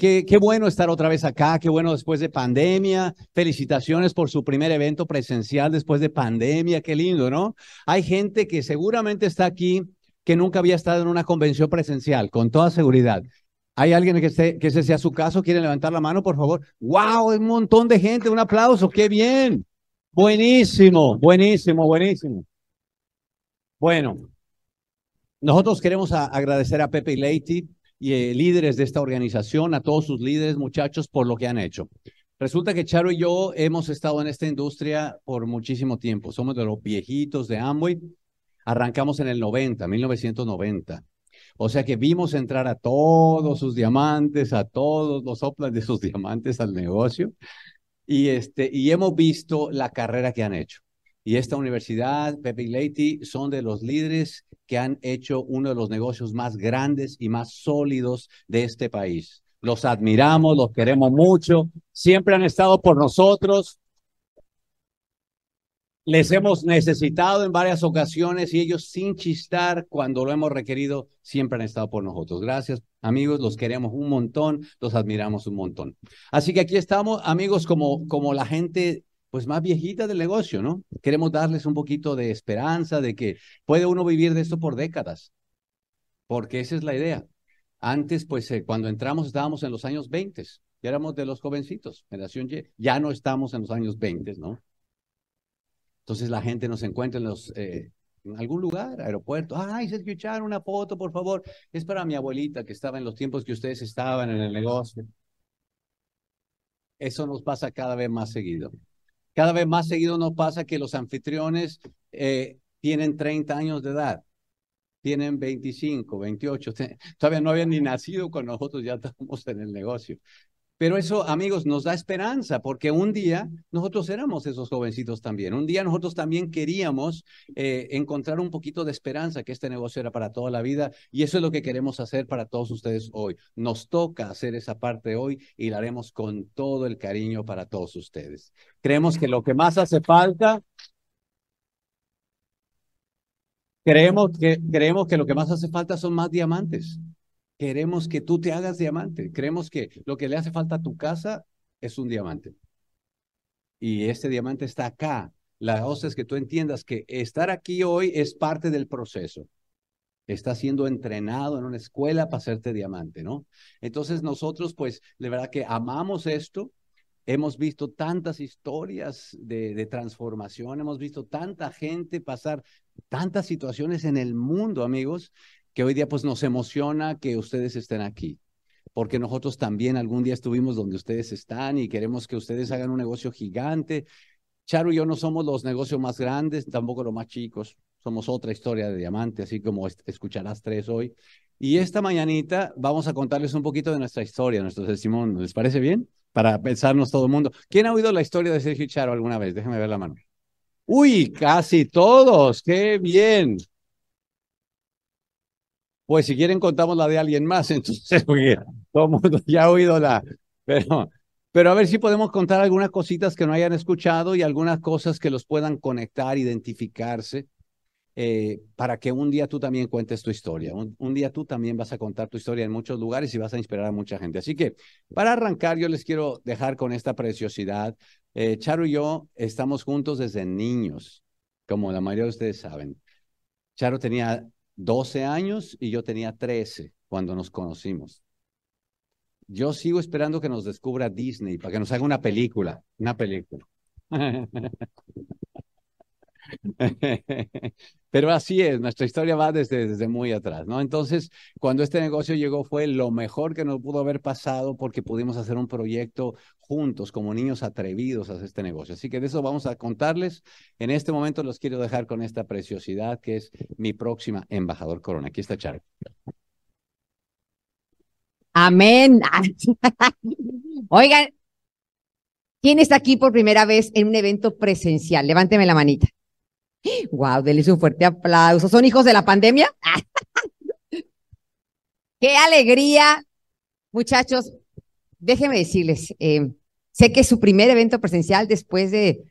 qué, bueno estar otra vez acá, qué bueno después de pandemia. Felicitaciones por su primer evento presencial después de pandemia, qué lindo, ¿no? Hay gente que seguramente está aquí que nunca había estado en una convención presencial, con toda seguridad. ¿Hay alguien que, esté, ese sea su caso? ¿Quiere levantar la mano, por favor? ¡Wow! Un montón de gente, un aplauso, qué bien. Buenísimo, buenísimo, buenísimo. Bueno, nosotros queremos agradecer a Pepe y Leite y eh, líderes de esta organización, a todos sus líderes, muchachos, por lo que han hecho. Resulta que Charo y yo hemos estado en esta industria por muchísimo tiempo. Somos de los viejitos de Amway. Arrancamos en el 90, 1990. O sea que vimos entrar a todos sus diamantes, a todos los soplas de sus diamantes al negocio. Y, este, y hemos visto la carrera que han hecho. Y esta universidad, Pepe y Leite, son de los líderes que han hecho uno de los negocios más grandes y más sólidos de este país. Los admiramos, los queremos mucho, siempre han estado por nosotros. Les hemos necesitado en varias ocasiones y ellos sin chistar cuando lo hemos requerido siempre han estado por nosotros. Gracias amigos, los queremos un montón, los admiramos un montón. Así que aquí estamos amigos como, como la gente pues más viejita del negocio, ¿no? Queremos darles un poquito de esperanza de que puede uno vivir de esto por décadas, porque esa es la idea. Antes, pues eh, cuando entramos estábamos en los años 20, ya éramos de los jovencitos, generación Y, ya no estamos en los años 20, ¿no? Entonces la gente nos encuentra en. Eh, en algún lugar, aeropuerto, ay, se escucharon una foto, por favor, es para mi abuelita que estaba en los tiempos que ustedes estaban en el negocio. Eso nos pasa cada vez más seguido. Cada vez más seguido nos pasa que los anfitriones eh, tienen 30 años de edad, tienen 25, 28, todavía no habían ni nacido con nosotros, ya estamos en el negocio. Pero eso, amigos, nos da esperanza, porque un día nosotros éramos esos jovencitos también. Un día nosotros también queríamos eh, encontrar un poquito de esperanza, que este negocio era para toda la vida, y eso es lo que queremos hacer para todos ustedes hoy. Nos toca hacer esa parte hoy y la haremos con todo el cariño para todos ustedes. Creemos que lo que más hace falta Creemos que, creemos que lo que más hace falta son más diamantes. Queremos que tú te hagas diamante. Creemos que lo que le hace falta a tu casa es un diamante. Y este diamante está acá. La cosa es que tú entiendas que estar aquí hoy es parte del proceso. Estás siendo entrenado en una escuela para hacerte diamante, ¿no? Entonces nosotros, pues, de verdad que amamos esto. Hemos visto tantas historias de, de, transformación, hemos visto tanta gente pasar tantas situaciones en el mundo, amigos, que hoy día pues nos emociona que ustedes estén aquí, porque nosotros también algún día estuvimos donde ustedes están y queremos que ustedes hagan un negocio gigante. Charo y yo no somos los negocios más grandes, tampoco los más chicos, somos otra historia de diamante, así como escucharás tres hoy. Y esta mañanita vamos a contarles un poquito de nuestra historia, nuestro testimonio. ¿Les parece bien? Para pensarnos todo el mundo. ¿Quién ha oído la historia de Sergio Charo alguna vez? Déjenme ver la mano. Uy, casi todos. Qué bien. Pues si quieren contamos la de alguien más, entonces, porque todo mundo ya ha oído la, pero, pero a ver si podemos contar algunas cositas que no hayan escuchado y algunas cosas que los puedan conectar, identificarse, eh, para que un día tú también cuentes tu historia. Un, día tú también vas a contar tu historia en muchos lugares y vas a inspirar a mucha gente. Así que para arrancar, yo les quiero dejar con esta preciosidad. Eh, Charo y yo estamos juntos desde niños, como la mayoría de ustedes saben. Charo tenía 12 años y yo tenía 13 cuando nos conocimos. Yo sigo esperando que nos descubra Disney para que nos haga una película, una película. Pero así es, nuestra historia va desde, desde muy atrás, ¿no? Entonces, cuando este negocio llegó fue lo mejor que nos pudo haber pasado porque pudimos hacer un proyecto juntos como niños atrevidos a hacer este negocio. Así que de eso vamos a contarles. En este momento los quiero dejar con esta preciosidad que es mi próxima embajador Corona. Aquí está Charo. Amén. Oigan, ¿quién está aquí por primera vez en un evento presencial? Levánteme la manita. Wow, denles un fuerte aplauso. ¿Son hijos de la pandemia? ¡Qué alegría! Muchachos, déjenme decirles, eh, sé que es su primer evento presencial después de,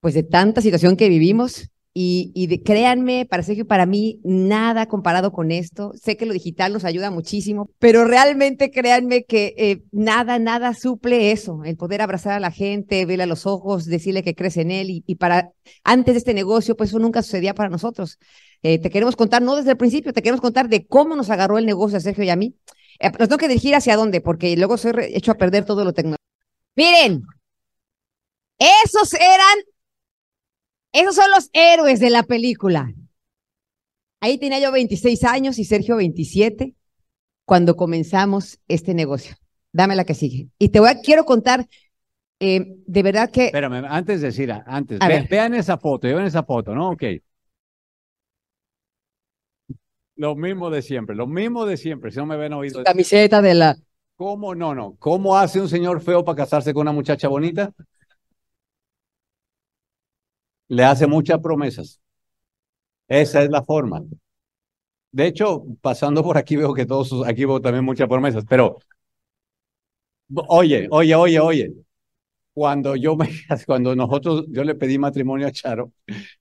pues, de tanta situación que vivimos. y, y créanme, para Sergio, para mí, nada comparado con esto. Sé que lo digital nos ayuda muchísimo, pero realmente créanme que eh, nada, nada suple eso, el poder abrazar a la gente, verle a los ojos, decirle que crees en él y, y para antes de este negocio, pues eso nunca sucedía para nosotros. Eh, te queremos contar, no desde el principio, te queremos contar de cómo nos agarró el negocio a Sergio y a mí. Eh, nos tengo que dirigir hacia dónde, porque luego soy hecho a perder todo lo tecnológico. Miren, esos eran esos son los héroes de la película. Ahí tenía yo 26 años y Sergio 27 cuando comenzamos este negocio. Dame la que sigue. Y te voy a, quiero contar, eh, de verdad que... Espérame, antes de decir, antes, vean esa foto, vean esa foto, ¿no? Ok. Lo mismo de siempre, lo mismo de siempre, si no me ven oído. Camiseta de la... ¿Cómo? No, no. ¿Cómo hace un señor feo para casarse con una muchacha bonita? le hace muchas promesas. Esa es la forma. De hecho, pasando por aquí veo que todos, aquí veo también muchas promesas, pero oye, oye, oye, oye, cuando yo me, cuando nosotros, yo le pedí matrimonio a Charo,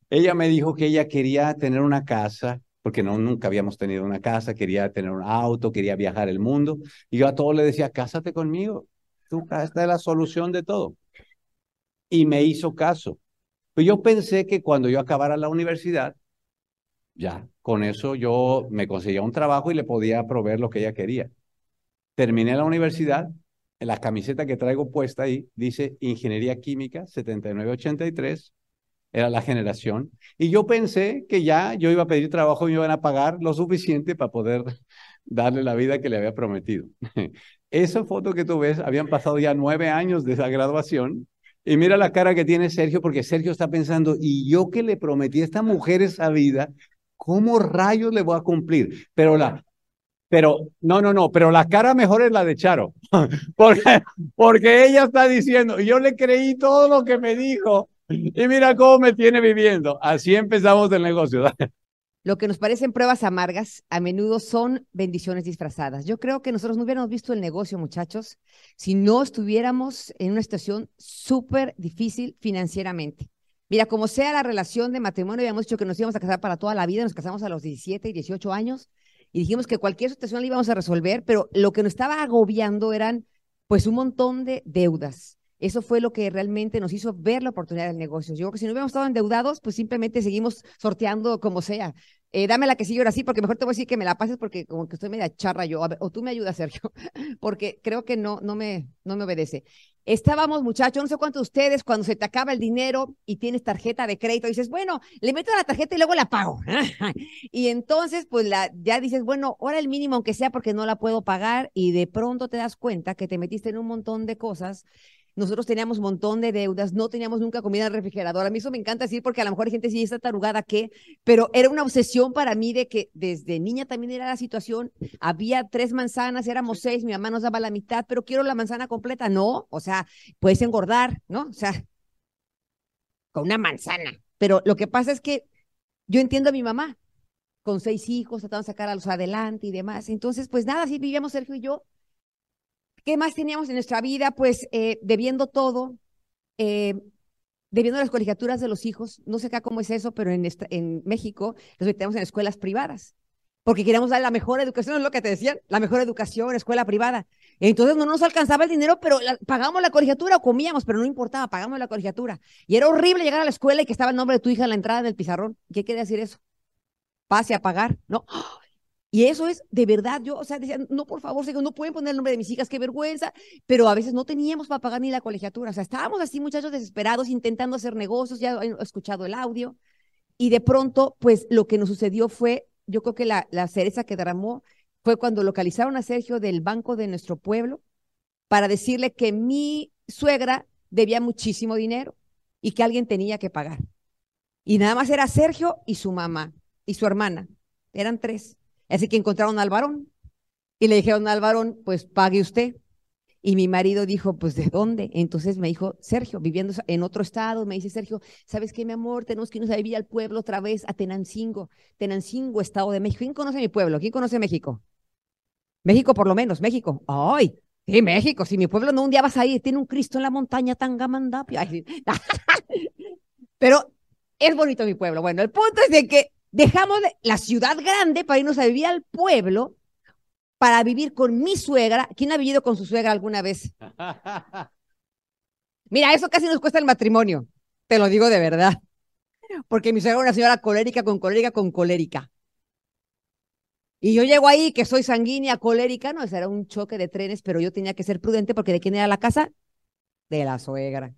ella me dijo que ella quería tener una casa, porque no, nunca habíamos tenido una casa, quería tener un auto, quería viajar el mundo, y yo a todos le decía, cásate conmigo, tú, esta es la solución de todo. Y me hizo caso. Pues yo pensé que cuando yo acabara la universidad, ya, con eso yo me conseguía un trabajo y le podía proveer lo que ella quería. Terminé la universidad, en la camiseta que traigo puesta ahí dice Ingeniería Química 7983, era la generación, y yo pensé que ya yo iba a pedir trabajo y me iban a pagar lo suficiente para poder darle la vida que le había prometido. Esa foto que tú ves, habían pasado ya nueve años de esa graduación y mira la cara que tiene Sergio, porque Sergio está pensando, y yo que le prometí a esta mujer esa vida, ¿cómo rayos le voy a cumplir? Pero la, pero, no, no, no, pero la cara mejor es la de Charo, porque, porque ella está diciendo, yo le creí todo lo que me dijo, y mira cómo me tiene viviendo. Así empezamos el negocio. Lo que nos parecen pruebas amargas a menudo son bendiciones disfrazadas. Yo creo que nosotros no hubiéramos visto el negocio, muchachos, si no estuviéramos en una situación súper difícil financieramente. Mira, como sea la relación de matrimonio, habíamos dicho que nos íbamos a casar para toda la vida, nos casamos a los 17 y 18 años y dijimos que cualquier situación la íbamos a resolver, pero lo que nos estaba agobiando eran pues un montón de deudas. Eso fue lo que realmente nos hizo ver la oportunidad del negocio. Yo creo que si no hubiéramos estado endeudados, pues simplemente seguimos sorteando como sea. Eh, dame la que sigue ahora sí, porque mejor te voy a decir que me la pases porque como que estoy media charra yo. o tú me ayudas, Sergio, porque creo que no, no, me, no me obedece. Estábamos, muchachos, no sé cuántos de ustedes, cuando se te acaba el dinero y tienes tarjeta de crédito, dices, bueno, le meto la tarjeta y luego la pago. y entonces, pues la, ya dices, bueno, ahora el mínimo, aunque sea porque no la puedo pagar, y de pronto te das cuenta que te metiste en un montón de cosas nosotros teníamos un montón de deudas, no teníamos nunca comida en el refrigerador. A mí eso me encanta decir porque a lo mejor hay gente sí está tarugada que, pero era una obsesión para mí de que desde niña también era la situación. Había tres manzanas, éramos seis, mi mamá nos daba la mitad, pero quiero la manzana completa. No, o sea, puedes engordar, ¿no? O sea, con una manzana. Pero lo que pasa es que yo entiendo a mi mamá, con seis hijos, tratando de sacar a los adelante y demás. Entonces, pues nada, así vivíamos Sergio y yo ¿Qué más teníamos en nuestra vida? Pues eh, debiendo todo, eh, debiendo las colegiaturas de los hijos. No sé acá cómo es eso, pero en, en México los metemos en escuelas privadas, porque queríamos dar la mejor educación, es lo que te decían, la mejor educación, escuela privada. Entonces no nos alcanzaba el dinero, pero pagamos la colegiatura o comíamos, pero no importaba, pagamos la colegiatura. Y era horrible llegar a la escuela y que estaba el nombre de tu hija en la entrada del pizarrón. ¿Qué quiere decir eso? Pase a pagar, ¿no? Y eso es de verdad, yo, o sea, decía, no, por favor, no pueden poner el nombre de mis hijas, qué vergüenza, pero a veces no teníamos para pagar ni la colegiatura, o sea, estábamos así muchachos desesperados intentando hacer negocios, ya he escuchado el audio, y de pronto, pues lo que nos sucedió fue, yo creo que la, la cereza que derramó fue cuando localizaron a Sergio del banco de nuestro pueblo para decirle que mi suegra debía muchísimo dinero y que alguien tenía que pagar. Y nada más era Sergio y su mamá y su hermana, eran tres. Así que encontraron al varón y le dijeron al varón, pues pague usted. Y mi marido dijo, pues ¿de dónde? Entonces me dijo, Sergio, viviendo en otro estado, me dice, Sergio, ¿sabes qué, mi amor? Tenemos que irnos a vivir al pueblo otra vez, a Tenancingo. Tenancingo, Estado de México. ¿Quién conoce mi pueblo? ¿Quién conoce México? México por lo menos, México. Ay, sí, México, si mi pueblo no un día vas a ir, tiene un Cristo en la montaña, Tangamandapio. Pero Es bonito mi pueblo. Bueno, el punto es de que dejamos la ciudad grande para irnos a vivir al pueblo, para vivir con mi suegra. ¿Quién ha vivido con su suegra alguna vez? Mira, eso casi nos cuesta el matrimonio. Te lo digo de verdad. Porque mi suegra era una señora colérica con colérica con colérica. Y yo llego ahí, que soy sanguínea, colérica, no, ese era un choque de trenes, pero yo tenía que ser prudente porque ¿de quién era la casa? De la suegra.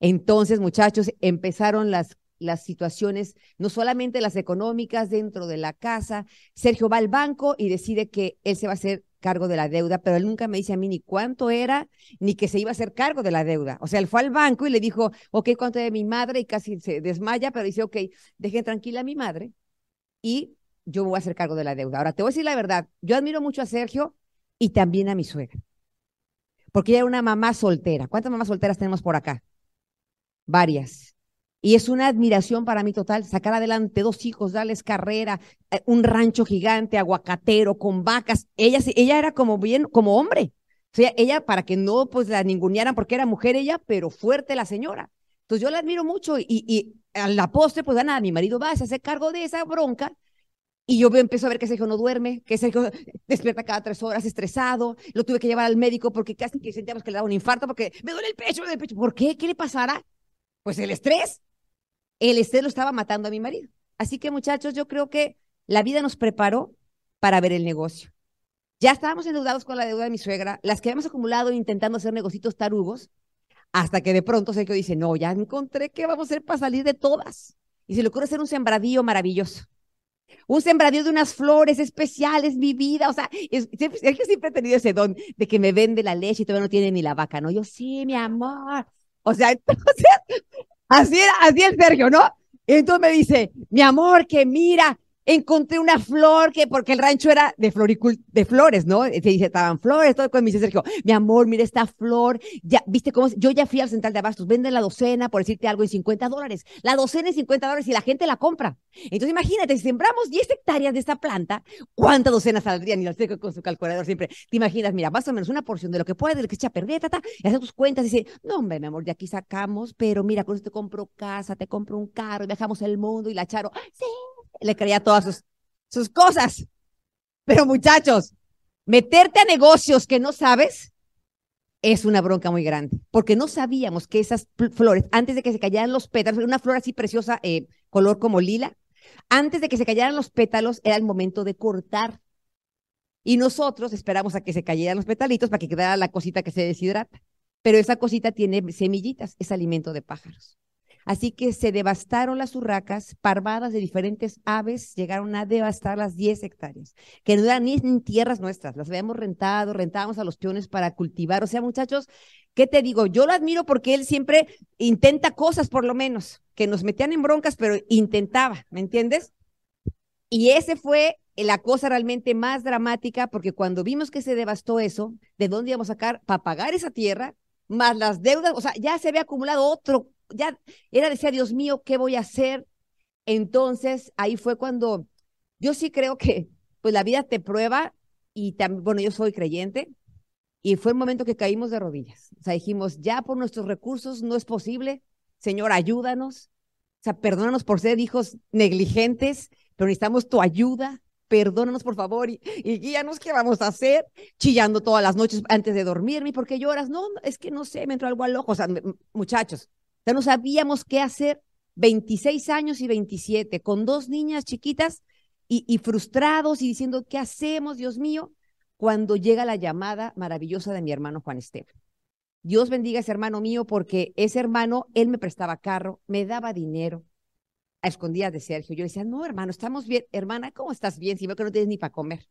Entonces, muchachos, empezaron las, las situaciones, no solamente las económicas dentro de la casa. Sergio va al banco y decide que él se va a hacer cargo de la deuda, pero él nunca me dice a mí ni cuánto era, ni que se iba a hacer cargo de la deuda. O sea, él fue al banco y le dijo, ok, ¿cuánto de mi madre? Y casi se desmaya, pero dice, ok, dejen tranquila a mi madre y yo voy a hacer cargo de la deuda. Ahora, te voy a decir la verdad, yo admiro mucho a Sergio y también a mi suegra, porque ella era una mamá soltera. ¿Cuántas mamás solteras tenemos por acá? Varias. Y es una admiración para mí total sacar adelante dos hijos, darles carrera, eh, un rancho gigante, aguacatero, con vacas. Ella, ella era como bien, como hombre. O sea, ella, para que no pues la ningunearan porque era mujer ella, pero fuerte la señora. Entonces yo la admiro mucho y, y a la postre, pues nada, mi marido va, a hacer cargo de esa bronca y yo empiezo a ver que ese hijo no duerme, que ese hijo despierta cada tres horas estresado. Lo tuve que llevar al médico porque casi que sentíamos que le daba un infarto porque me duele el pecho, me duele el pecho. ¿Por qué? ¿Qué le pasará? Pues el estrés. El estrés lo estaba matando a mi marido. Así que muchachos, yo creo que la vida nos preparó para ver el negocio. Ya estábamos endeudados con la deuda de mi suegra, las que habíamos acumulado intentando hacer negocios tarugos, hasta que de pronto Sergio dice, no, ya encontré qué vamos a hacer para salir de todas. Y se le ocurre hacer un sembradío maravilloso un sembradío de unas flores especiales, mi vida. O sea, es, que siempre he tenido ese don de que me vende la leche y todavía no tiene ni la vaca, ¿no? Yo, sí, mi amor. O sea, entonces, así era, así el Sergio, ¿no? Entonces me dice, mi amor, que mira, encontré una flor que, porque el rancho era de floricul de flores, ¿no? Se dice, estaban flores, todo con me dice Sergio, mi amor, mira esta flor, ya, viste cómo, yo ya fui al central de abastos, venden la docena, por decirte algo, en 50 dólares, la docena en 50 dólares y la gente la compra. Entonces imagínate, si sembramos 10 hectáreas de esta planta, ¿cuántas docenas saldrían? Y el Sergio con su calculador siempre, te imaginas, mira, más o menos una porción de lo que puede, de lo que echa a perder, tata, y hace tus cuentas y dice, no, hombre, mi amor, de aquí sacamos, pero mira, con esto te compro casa, te compro un carro, y viajamos el mundo, y la Charo, sí, le creía todas sus, sus cosas. Pero muchachos, meterte a negocios que no sabes es una bronca muy grande, porque no sabíamos que esas flores, antes de que se cayeran los pétalos, una flor así preciosa, eh, color como lila, antes de que se cayeran los pétalos era el momento de cortar. Y nosotros esperamos a que se cayeran los petalitos para que quedara la cosita que se deshidrata. Pero esa cosita tiene semillitas, es alimento de pájaros. Así que se devastaron las urracas, parvadas de diferentes aves llegaron a devastar las 10 hectáreas, que no eran ni tierras nuestras, las habíamos rentado, rentábamos a los peones para cultivar. O sea, muchachos, ¿qué te digo? Yo lo admiro porque él siempre intenta cosas, por lo menos, que nos metían en broncas, pero intentaba, ¿me entiendes? Y ese fue la cosa realmente más dramática, porque cuando vimos que se devastó eso, ¿de dónde íbamos a sacar para pagar esa tierra? Más las deudas, o sea, ya se había acumulado otro ya era decía, Dios mío, ¿qué voy a hacer? Entonces, ahí fue cuando yo sí creo que pues la vida te prueba y también, bueno, yo soy creyente y fue el momento que caímos de rodillas. O sea, dijimos, ya por nuestros recursos no es posible, Señor, ayúdanos. O sea, perdónanos por ser hijos negligentes, pero necesitamos tu ayuda. Perdónanos, por favor, y, guíanos qué vamos a hacer, chillando todas las noches antes de dormirme. ¿Por qué lloras? No, es que no sé, me entró algo al ojo. O sea, muchachos, ya no sabíamos qué hacer. 26 años y 27, con dos niñas chiquitas y, frustrados y diciendo, ¿qué hacemos, Dios mío? Cuando llega la llamada maravillosa de mi hermano Juan Esteban. Dios bendiga a ese hermano mío porque ese hermano, él me prestaba carro, me daba dinero a escondidas de Sergio. Yo le decía, no, hermano, estamos bien. Hermana, ¿cómo estás bien? Si veo que no tienes ni para comer.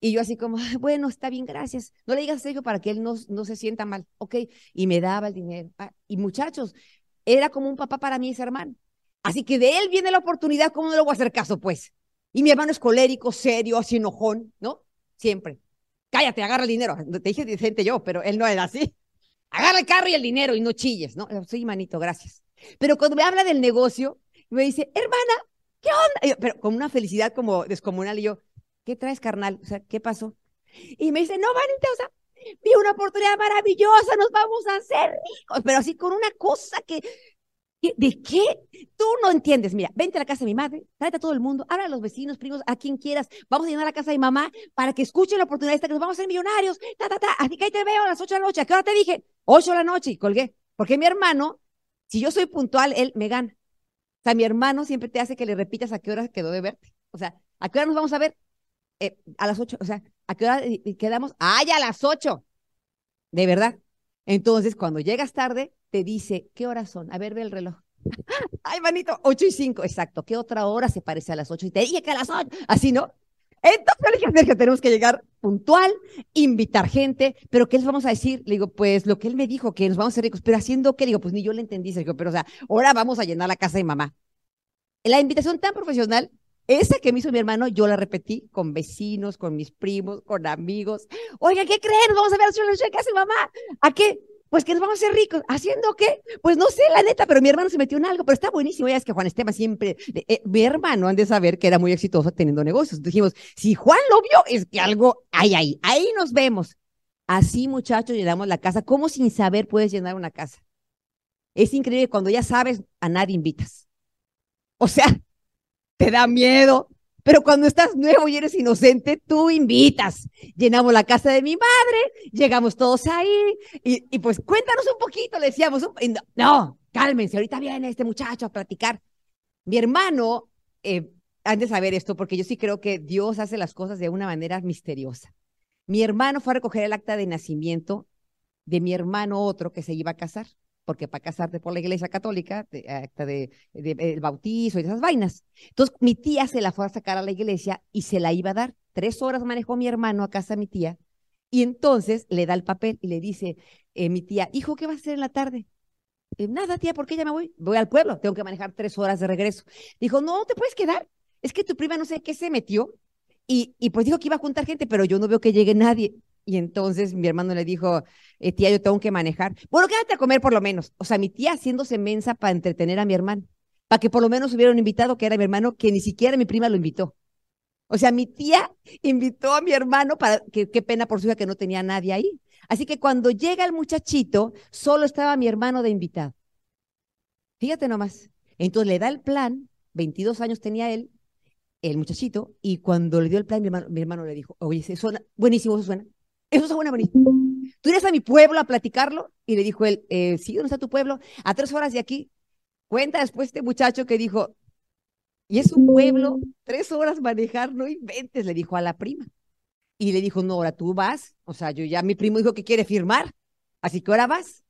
Y yo así como, bueno, está bien, gracias. No le digas a Sergio para que él no, no se sienta mal, ¿ok? Y me daba el dinero. Ah, y muchachos, era como un papá para mí ese hermano. Así que de él viene la oportunidad, ¿cómo no le voy a hacer caso, pues? Y mi hermano es colérico, serio, así enojón, ¿no? Siempre. Cállate, agarra el dinero. Te dije decente yo, pero él no era así. Agarra el carro y el dinero y no chilles, ¿no? Sí, manito, gracias. Pero cuando me habla del negocio, me dice, hermana, ¿qué onda? Pero con una felicidad como descomunal. Y yo, ¿qué traes, carnal? O sea, ¿qué pasó? Y me dice, no, manita, o sea, vi una oportunidad maravillosa, nos vamos a hacer ricos, pero así con una cosa que, ¿De qué? Tú no entiendes. Mira, vente a la casa de mi madre, tráete a todo el mundo, habla a los vecinos, primos, a quien quieras. Vamos a llenar la casa de mi mamá para que escuchen la oportunidad esta que nos vamos a ser millonarios. Ta, ta, ta. Así que ahí te veo a las ocho de la noche. ¿A qué hora te dije? Ocho de la noche y colgué. Porque mi hermano, si yo soy puntual, él me gana. O sea, mi hermano siempre te hace que le repitas a qué hora quedó de verte. O sea, ¿a qué hora nos vamos a ver? Eh, a las ocho. O sea, ¿a qué hora quedamos? ¡Ay, a las ocho! De verdad. Entonces, cuando llegas tarde, te dice, ¿qué horas son? A ver, ve el reloj. Ay, manito, ocho y cinco, exacto. ¿Qué otra hora se parece a las ocho? Y te dije que a las ocho, así, ¿no? Entonces le dije que tenemos que llegar puntual, invitar gente, pero ¿qué les vamos a decir? Le digo, pues lo que él me dijo, que nos vamos a hacer ricos, pero haciendo qué, digo, pues ni yo le entendí, Sergio, pero o sea, ahora vamos a llenar la casa de mamá. La invitación tan profesional, esa que me hizo mi hermano, yo la repetí con vecinos, con mis primos, con amigos. Oiga, ¿qué creen? Vamos a ver a casa de mamá. ¿A qué? Pues que nos vamos a hacer ricos. ¿Haciendo qué? Pues no sé, la neta, pero mi hermano se metió en algo, pero está buenísimo. Ya es que Juan Esteban siempre, eh, mi hermano han de saber que era muy exitoso teniendo negocios. Dijimos, si Juan lo vio, es que algo hay ahí. Ahí nos vemos. Así, muchachos, llenamos la casa. ¿Cómo sin saber puedes llenar una casa? Es increíble cuando ya sabes, a nadie invitas. O sea, te da miedo, pero cuando estás nuevo y eres inocente, tú invitas. Llenamos la casa de mi madre, llegamos todos ahí y, pues cuéntanos un poquito, le decíamos. no, cálmense, ahorita viene este muchacho a platicar. Mi hermano, eh, han de saber esto porque yo sí creo que Dios hace las cosas de una manera misteriosa. Mi hermano fue a recoger el acta de nacimiento de mi hermano otro que se iba a casar porque para casarte por la iglesia católica, acta de, el bautizo y esas vainas. Entonces, mi tía se la fue a sacar a la iglesia y se la iba a dar. Tres horas manejó mi hermano a casa de mi tía y entonces le da el papel y le dice, eh, mi tía, hijo, ¿qué vas a hacer en la tarde? Eh, nada, tía, ¿por qué ya me voy? Voy al pueblo, tengo que manejar tres horas de regreso. Dijo, no, te puedes quedar. Es que tu prima no sé qué se metió y, y pues dijo que iba a juntar gente, pero yo no veo que llegue nadie. Y entonces mi hermano le dijo, eh, tía, yo tengo que manejar. Bueno, quédate a comer por lo menos. O sea, mi tía haciéndose mensa para entretener a mi hermano, para que por lo menos hubiera un invitado que era mi hermano, que ni siquiera mi prima lo invitó. O sea, mi tía invitó a mi hermano para que qué pena por su hija que no tenía nadie ahí. Así que cuando llega el muchachito, solo estaba mi hermano de invitado. Fíjate nomás. Entonces le da el plan, 22 años tenía él, el muchachito, y cuando le dio el plan, mi hermano, le dijo, oye, suena, buenísimo, eso suena. Eso suena buenísimo. ¿Tú irías a mi pueblo a platicarlo? Y le dijo él, eh, sí, ¿dónde está tu pueblo? A tres horas de aquí. Cuenta después este muchacho que dijo, y es un pueblo, tres horas manejar, no inventes, le dijo a la prima. Y le dijo, no, ahora tú vas. O sea, yo ya, mi primo dijo que quiere firmar, así que ahora vas.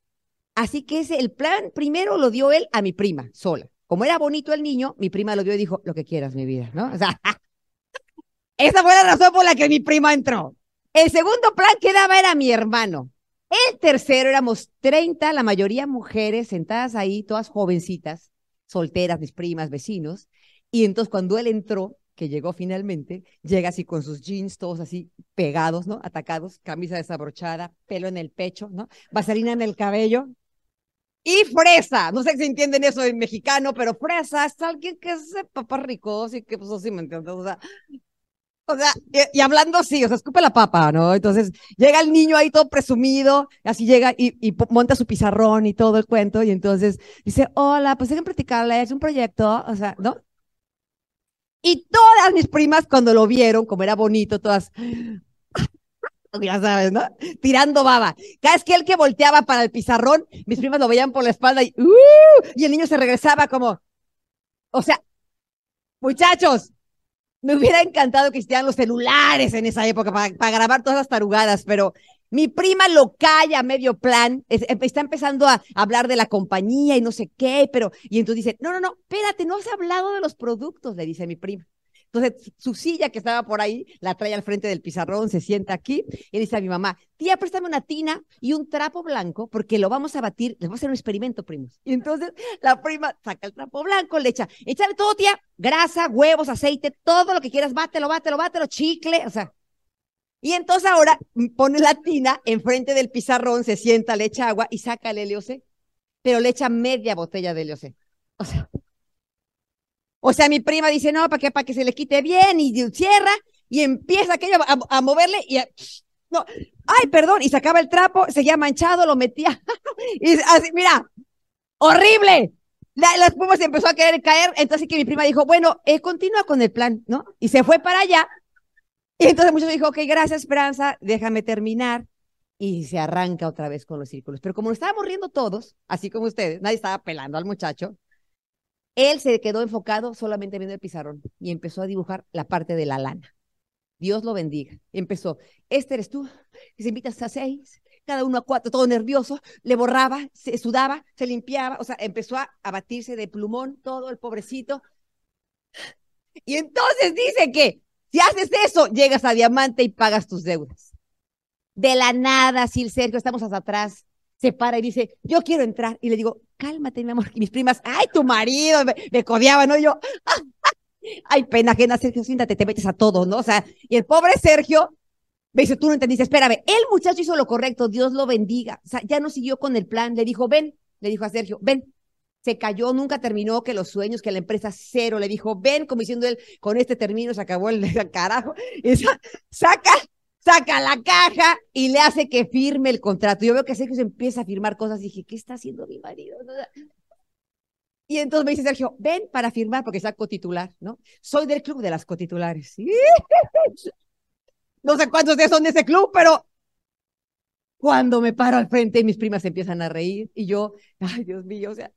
Así que ese, el plan primero lo dio él a mi prima, sola. Como era bonito el niño, mi prima lo vio y dijo, lo que quieras, mi vida, ¿no? O sea, esa fue la razón por la que mi prima entró. El segundo plan que daba era mi hermano. El tercero éramos 30, la mayoría mujeres sentadas ahí, todas jovencitas, solteras, mis primas, vecinos. Y entonces cuando él entró, que llegó finalmente, llega así con sus jeans todos así pegados, ¿no? Atacados, camisa desabrochada, pelo en el pecho, ¿no? Vaselina en el cabello. Y fresa, no sé si entienden eso en mexicano, pero fresa es alguien que es papá rico, así que pues así me entiendes, o sea, y, hablando así, o sea, escupe la papa, ¿no? Entonces llega el niño ahí todo presumido, así llega y, monta su pizarrón y todo el cuento, y entonces dice, hola, pues déjenme platicarle, es un proyecto, o sea, ¿no? Y todas mis primas, cuando lo vieron, como era bonito, todas, ya sabes, ¿no? Tirando baba. Cada vez que él que volteaba para el pizarrón, mis primas lo veían por la espalda y, ¡uh! y el niño se regresaba como, o sea, muchachos, me hubiera encantado que existieran los celulares en esa época para, grabar todas las tarugadas, pero mi prima lo calla a medio plan, está empezando a hablar de la compañía y no sé qué, pero, y entonces dice, no, no, no, espérate, no has hablado de los productos, le dice mi prima. Entonces, su silla que estaba por ahí, la trae al frente del pizarrón, se sienta aquí y dice a mi mamá, tía, préstame una tina y un trapo blanco porque lo vamos a batir, les vamos a hacer un experimento, primos. Y entonces la prima saca el trapo blanco, le echa, échale todo, tía, grasa, huevos, aceite, todo lo que quieras, bátelo, bátelo, bátelo, chicle, o sea. Y entonces ahora pone la tina enfrente del pizarrón, se sienta, le echa agua y saca el LOC, pero le echa media botella de LOC. O sea, o sea, mi prima dice, no, para que, para que se le quite bien y cierra y empieza aquello a, moverle y no, ay, perdón, y sacaba el trapo, seguía manchado, lo metía y así, mira, horrible. la, la se empezó a querer caer, entonces que mi prima dijo, bueno, eh, continúa con el plan, ¿no? Y se fue para allá. Y entonces muchos dijo, ok, gracias Esperanza, déjame terminar. Y se arranca otra vez con los círculos. Pero como nos estábamos riendo todos, así como ustedes, nadie estaba pelando al muchacho, él se quedó enfocado solamente viendo el pizarrón y empezó a dibujar la parte de la lana. Dios lo bendiga. Empezó, este eres tú, y se invitas a seis, cada uno a cuatro, todo nervioso, le borraba, se sudaba, se limpiaba, o sea, empezó a, a batirse de plumón todo el pobrecito. Y entonces dice que si haces eso, llegas a diamante y pagas tus deudas. De la nada, si el Sergio, estamos hasta atrás, se para y dice, yo quiero entrar. Y le digo, cálmate, mi amor. Y mis primas, ay, tu marido, me, me codeaban, ¿no? Yo, ay, pena ajena, Sergio, siéntate, te metes a todo, ¿no? O sea, y el pobre Sergio me dice, tú no entendiste, espérame, el muchacho hizo lo correcto, Dios lo bendiga. O sea, ya no siguió con el plan, le dijo, ven, le dijo a Sergio, ven. Se cayó, nunca terminó, que los sueños, que la empresa cero, le dijo, ven, como diciendo él, con este término se acabó el, el carajo. Y sa- saca, saca la caja y le hace que firme el contrato. Yo veo que Sergio se empieza a firmar cosas y dije, ¿qué está haciendo mi marido? Y entonces me dice Sergio, ven para firmar, porque sea cotitular, ¿no? Soy del club de las cotitulares. No sé cuántos de son de ese club, pero cuando me paro al frente, mis primas empiezan a reír y yo, ay, Dios mío, o sea,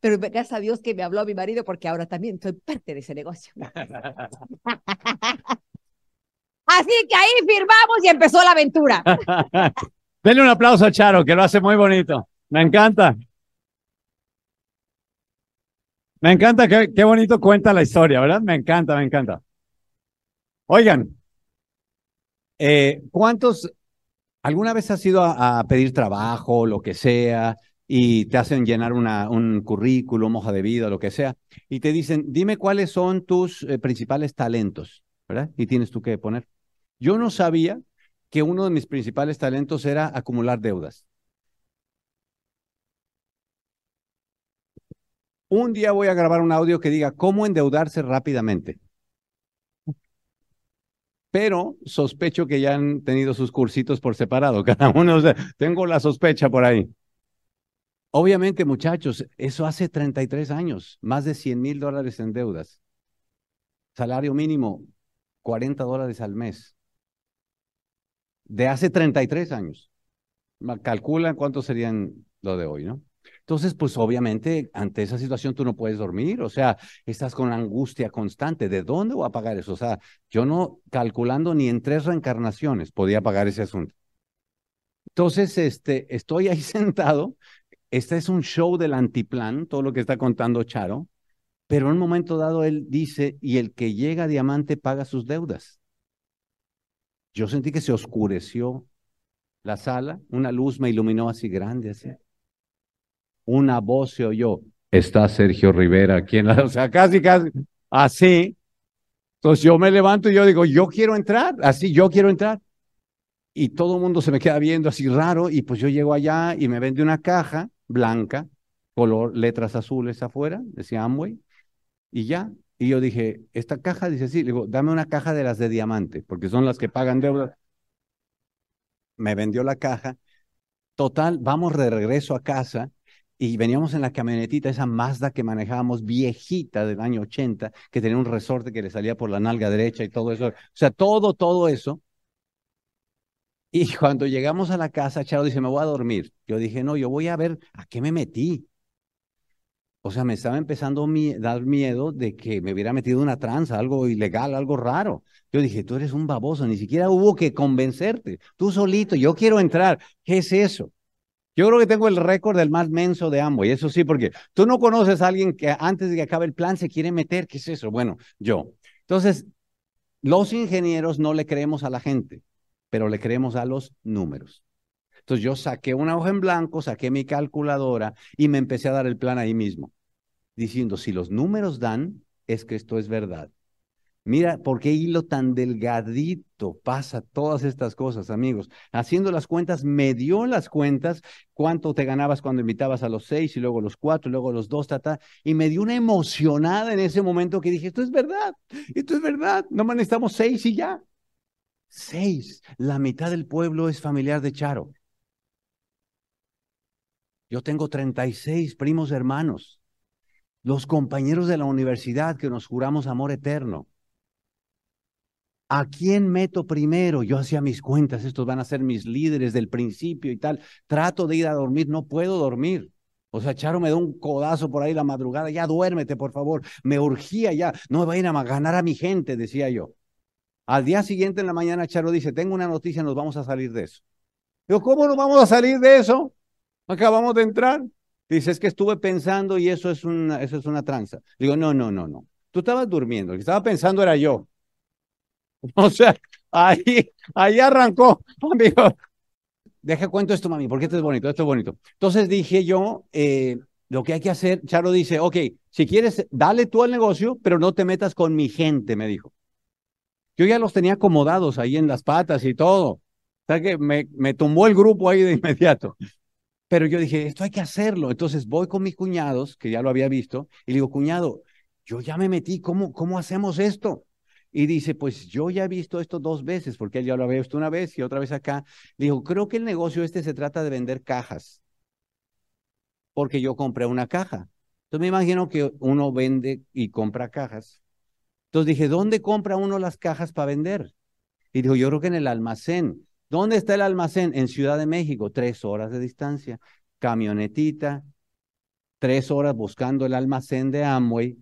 pero gracias a Dios que me habló mi marido porque ahora también soy parte de ese negocio. Así que ahí firmamos y empezó la aventura. Denle un aplauso a Charo, que lo hace muy bonito. Me encanta. Me encanta, qué, bonito cuenta la historia, ¿verdad? Me encanta, me encanta. Oigan, eh, ¿cuántos, alguna vez has ido a, pedir trabajo, lo que sea, y te hacen llenar un currículum, hoja de vida, lo que sea, y te dicen, dime cuáles son tus eh, principales talentos, ¿verdad? Y tienes tú que poner. Yo no sabía que uno de mis principales talentos era acumular deudas. Un día voy a grabar un audio que diga cómo endeudarse rápidamente. Pero sospecho que ya han tenido sus cursitos por separado, cada uno. o sea, tengo la sospecha por ahí. Obviamente, muchachos, eso hace 33 años, más de 100 mil dólares en deudas. Salario mínimo, 40 dólares al mes. De hace 33 años. Calculan cuánto serían lo de hoy, ¿no? Entonces, pues obviamente, ante esa situación tú no puedes dormir, o sea, estás con angustia constante. ¿De dónde voy a pagar eso? O sea, yo no, calculando ni en tres reencarnaciones podía pagar ese asunto. Entonces, este, estoy ahí sentado. Este es un show del antiplan, todo lo que está contando Charo, pero en un momento dado él dice, y el que llega a diamante paga sus deudas. Yo sentí que se oscureció la sala, una luz me iluminó así grande, así. Una voz se oyó, está Sergio Rivera aquí en la, o sea, casi, casi, así. Entonces yo me levanto y yo digo, yo quiero entrar, así, yo quiero entrar. Y todo el mundo se me queda viendo así raro, y pues yo llego allá y me vende una caja blanca, color, letras azules afuera, decía Amway, y ya. Y yo dije, esta caja, dice, sí, le digo, dame una caja de las de diamante, porque son las que pagan deudas. Me vendió la caja. Total, vamos de regreso a casa y veníamos en la camionetita, esa Mazda que manejábamos viejita del año 80, que tenía un resorte que le salía por la nalga derecha y todo eso. O sea, todo, todo eso. Y cuando llegamos a la casa, Charo dice, me voy a dormir. Yo dije, no, yo voy a ver a qué me metí. O sea, me estaba empezando a dar miedo de que me hubiera metido una tranza, algo ilegal, algo raro. Yo dije, tú eres un baboso, ni siquiera hubo que convencerte. Tú solito, yo quiero entrar. ¿Qué es eso? Yo creo que tengo el récord del más menso de ambos, y eso sí, porque tú no conoces a alguien que antes de que acabe el plan se quiere meter. ¿Qué es eso? Bueno, yo. Entonces, los ingenieros no le creemos a la gente, pero le creemos a los números. Entonces yo saqué una hoja en blanco, saqué mi calculadora y me empecé a dar el plan ahí mismo, diciendo, si los números dan, es que esto es verdad. Mira, ¿por qué hilo tan delgadito pasa todas estas cosas, amigos? Haciendo las cuentas, me dio las cuentas, cuánto te ganabas cuando invitabas a los seis y luego los cuatro, y luego los dos, ta, y me dio una emocionada en ese momento que dije, esto es verdad, esto es verdad, no más necesitamos seis y ya. Seis, la mitad del pueblo es familiar de Charo. Yo tengo 36 primos hermanos. Los compañeros de la universidad que nos juramos amor eterno. ¿A quién meto primero? Yo hacía mis cuentas, estos van a ser mis líderes del principio y tal. Trato de ir a dormir, no puedo dormir. O sea, Charo me da un codazo por ahí la madrugada, ya duérmete, por favor. Me urgía ya, no me vayan a ganar a mi gente, decía yo. Al día siguiente en la mañana, Charo dice, tengo una noticia, nos vamos a salir de eso. Digo, ¿cómo nos vamos a salir de eso? Acabamos de entrar. Dice, es que estuve pensando y eso es una, eso es una tranza. Digo, no, no, no, no. Tú estabas durmiendo, el que estaba pensando era yo. O sea, ahí, ahí arrancó, amigo. Deja cuento esto, mami, porque esto es bonito, esto es bonito. Entonces dije yo, eh, lo que hay que hacer, Charo dice, ok, si quieres, dale tú al negocio, pero no te metas con mi gente, me dijo. Yo ya los tenía acomodados ahí en las patas y todo. O sea que me, me tumbó el grupo ahí de inmediato. Pero yo dije, esto hay que hacerlo. Entonces voy con mis cuñados, que ya lo había visto, y le digo, cuñado, yo ya me metí, ¿cómo, cómo hacemos esto? Y dice, pues yo ya he visto esto dos veces, porque él ya lo había visto una vez y otra vez acá. Le digo, creo que el negocio este se trata de vender cajas, porque yo compré una caja. Entonces me imagino que uno vende y compra cajas. Entonces dije, ¿dónde compra uno las cajas para vender? Y dijo, yo creo que en el almacén. ¿Dónde está el almacén? En Ciudad de México, tres horas de distancia. Camionetita, tres horas buscando el almacén de Amway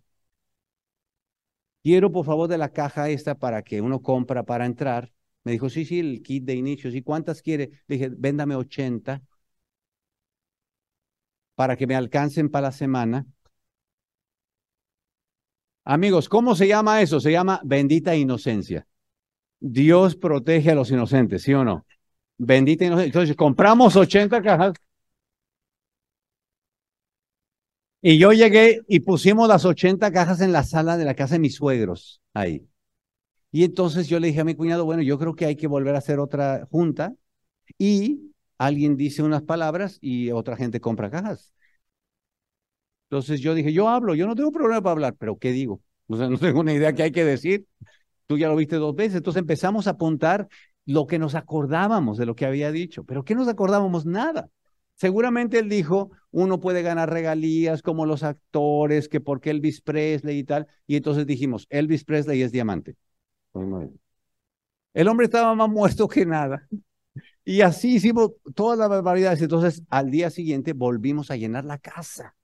quiero por favor de la caja esta para que uno compra para entrar. Me dijo, sí, sí, el kit de inicio. ¿Y cuántas quiere? Le dije, véndame 80 para que me alcancen para la semana. Amigos, ¿cómo se llama eso? Se llama bendita inocencia. Dios protege a los inocentes, ¿sí o no? Bendita inocencia. Entonces, compramos 80 cajas Y yo llegué y pusimos las 80 cajas en la sala de la casa de mis suegros, ahí. Y entonces yo le dije a mi cuñado, bueno, yo creo que hay que volver a hacer otra junta y alguien dice unas palabras y otra gente compra cajas. Entonces yo dije, yo hablo, yo no tengo problema para hablar, pero ¿qué digo? O sea, no tengo una idea qué hay que decir. Tú ya lo viste dos veces. Entonces empezamos a apuntar lo que nos acordábamos de lo que había dicho. ¿Pero qué nos acordábamos? Nada. Seguramente él dijo, uno puede ganar regalías como los actores, que porque Elvis Presley y tal. Y entonces dijimos, Elvis Presley es diamante. El hombre estaba más muerto que nada. Y así hicimos todas las barbaridades. Entonces, al día siguiente volvimos a llenar la casa.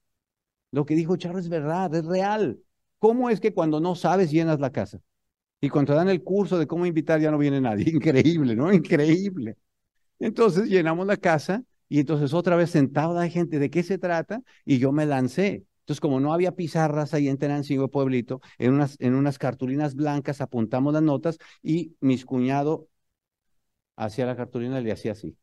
Lo que dijo Charles es verdad, es real. ¿Cómo es que cuando no sabes llenas la casa? Y cuando dan el curso de cómo invitar ya no viene nadie. Increíble, ¿no? Increíble. Entonces llenamos la casa y entonces otra vez sentada la gente, ¿de qué se trata? Y yo me lancé. Entonces, como no había pizarras ahí en Tenancingo, Pueblito, en unas, en unas cartulinas blancas apuntamos las notas y mis cuñado hacía la cartulina y le hacía así.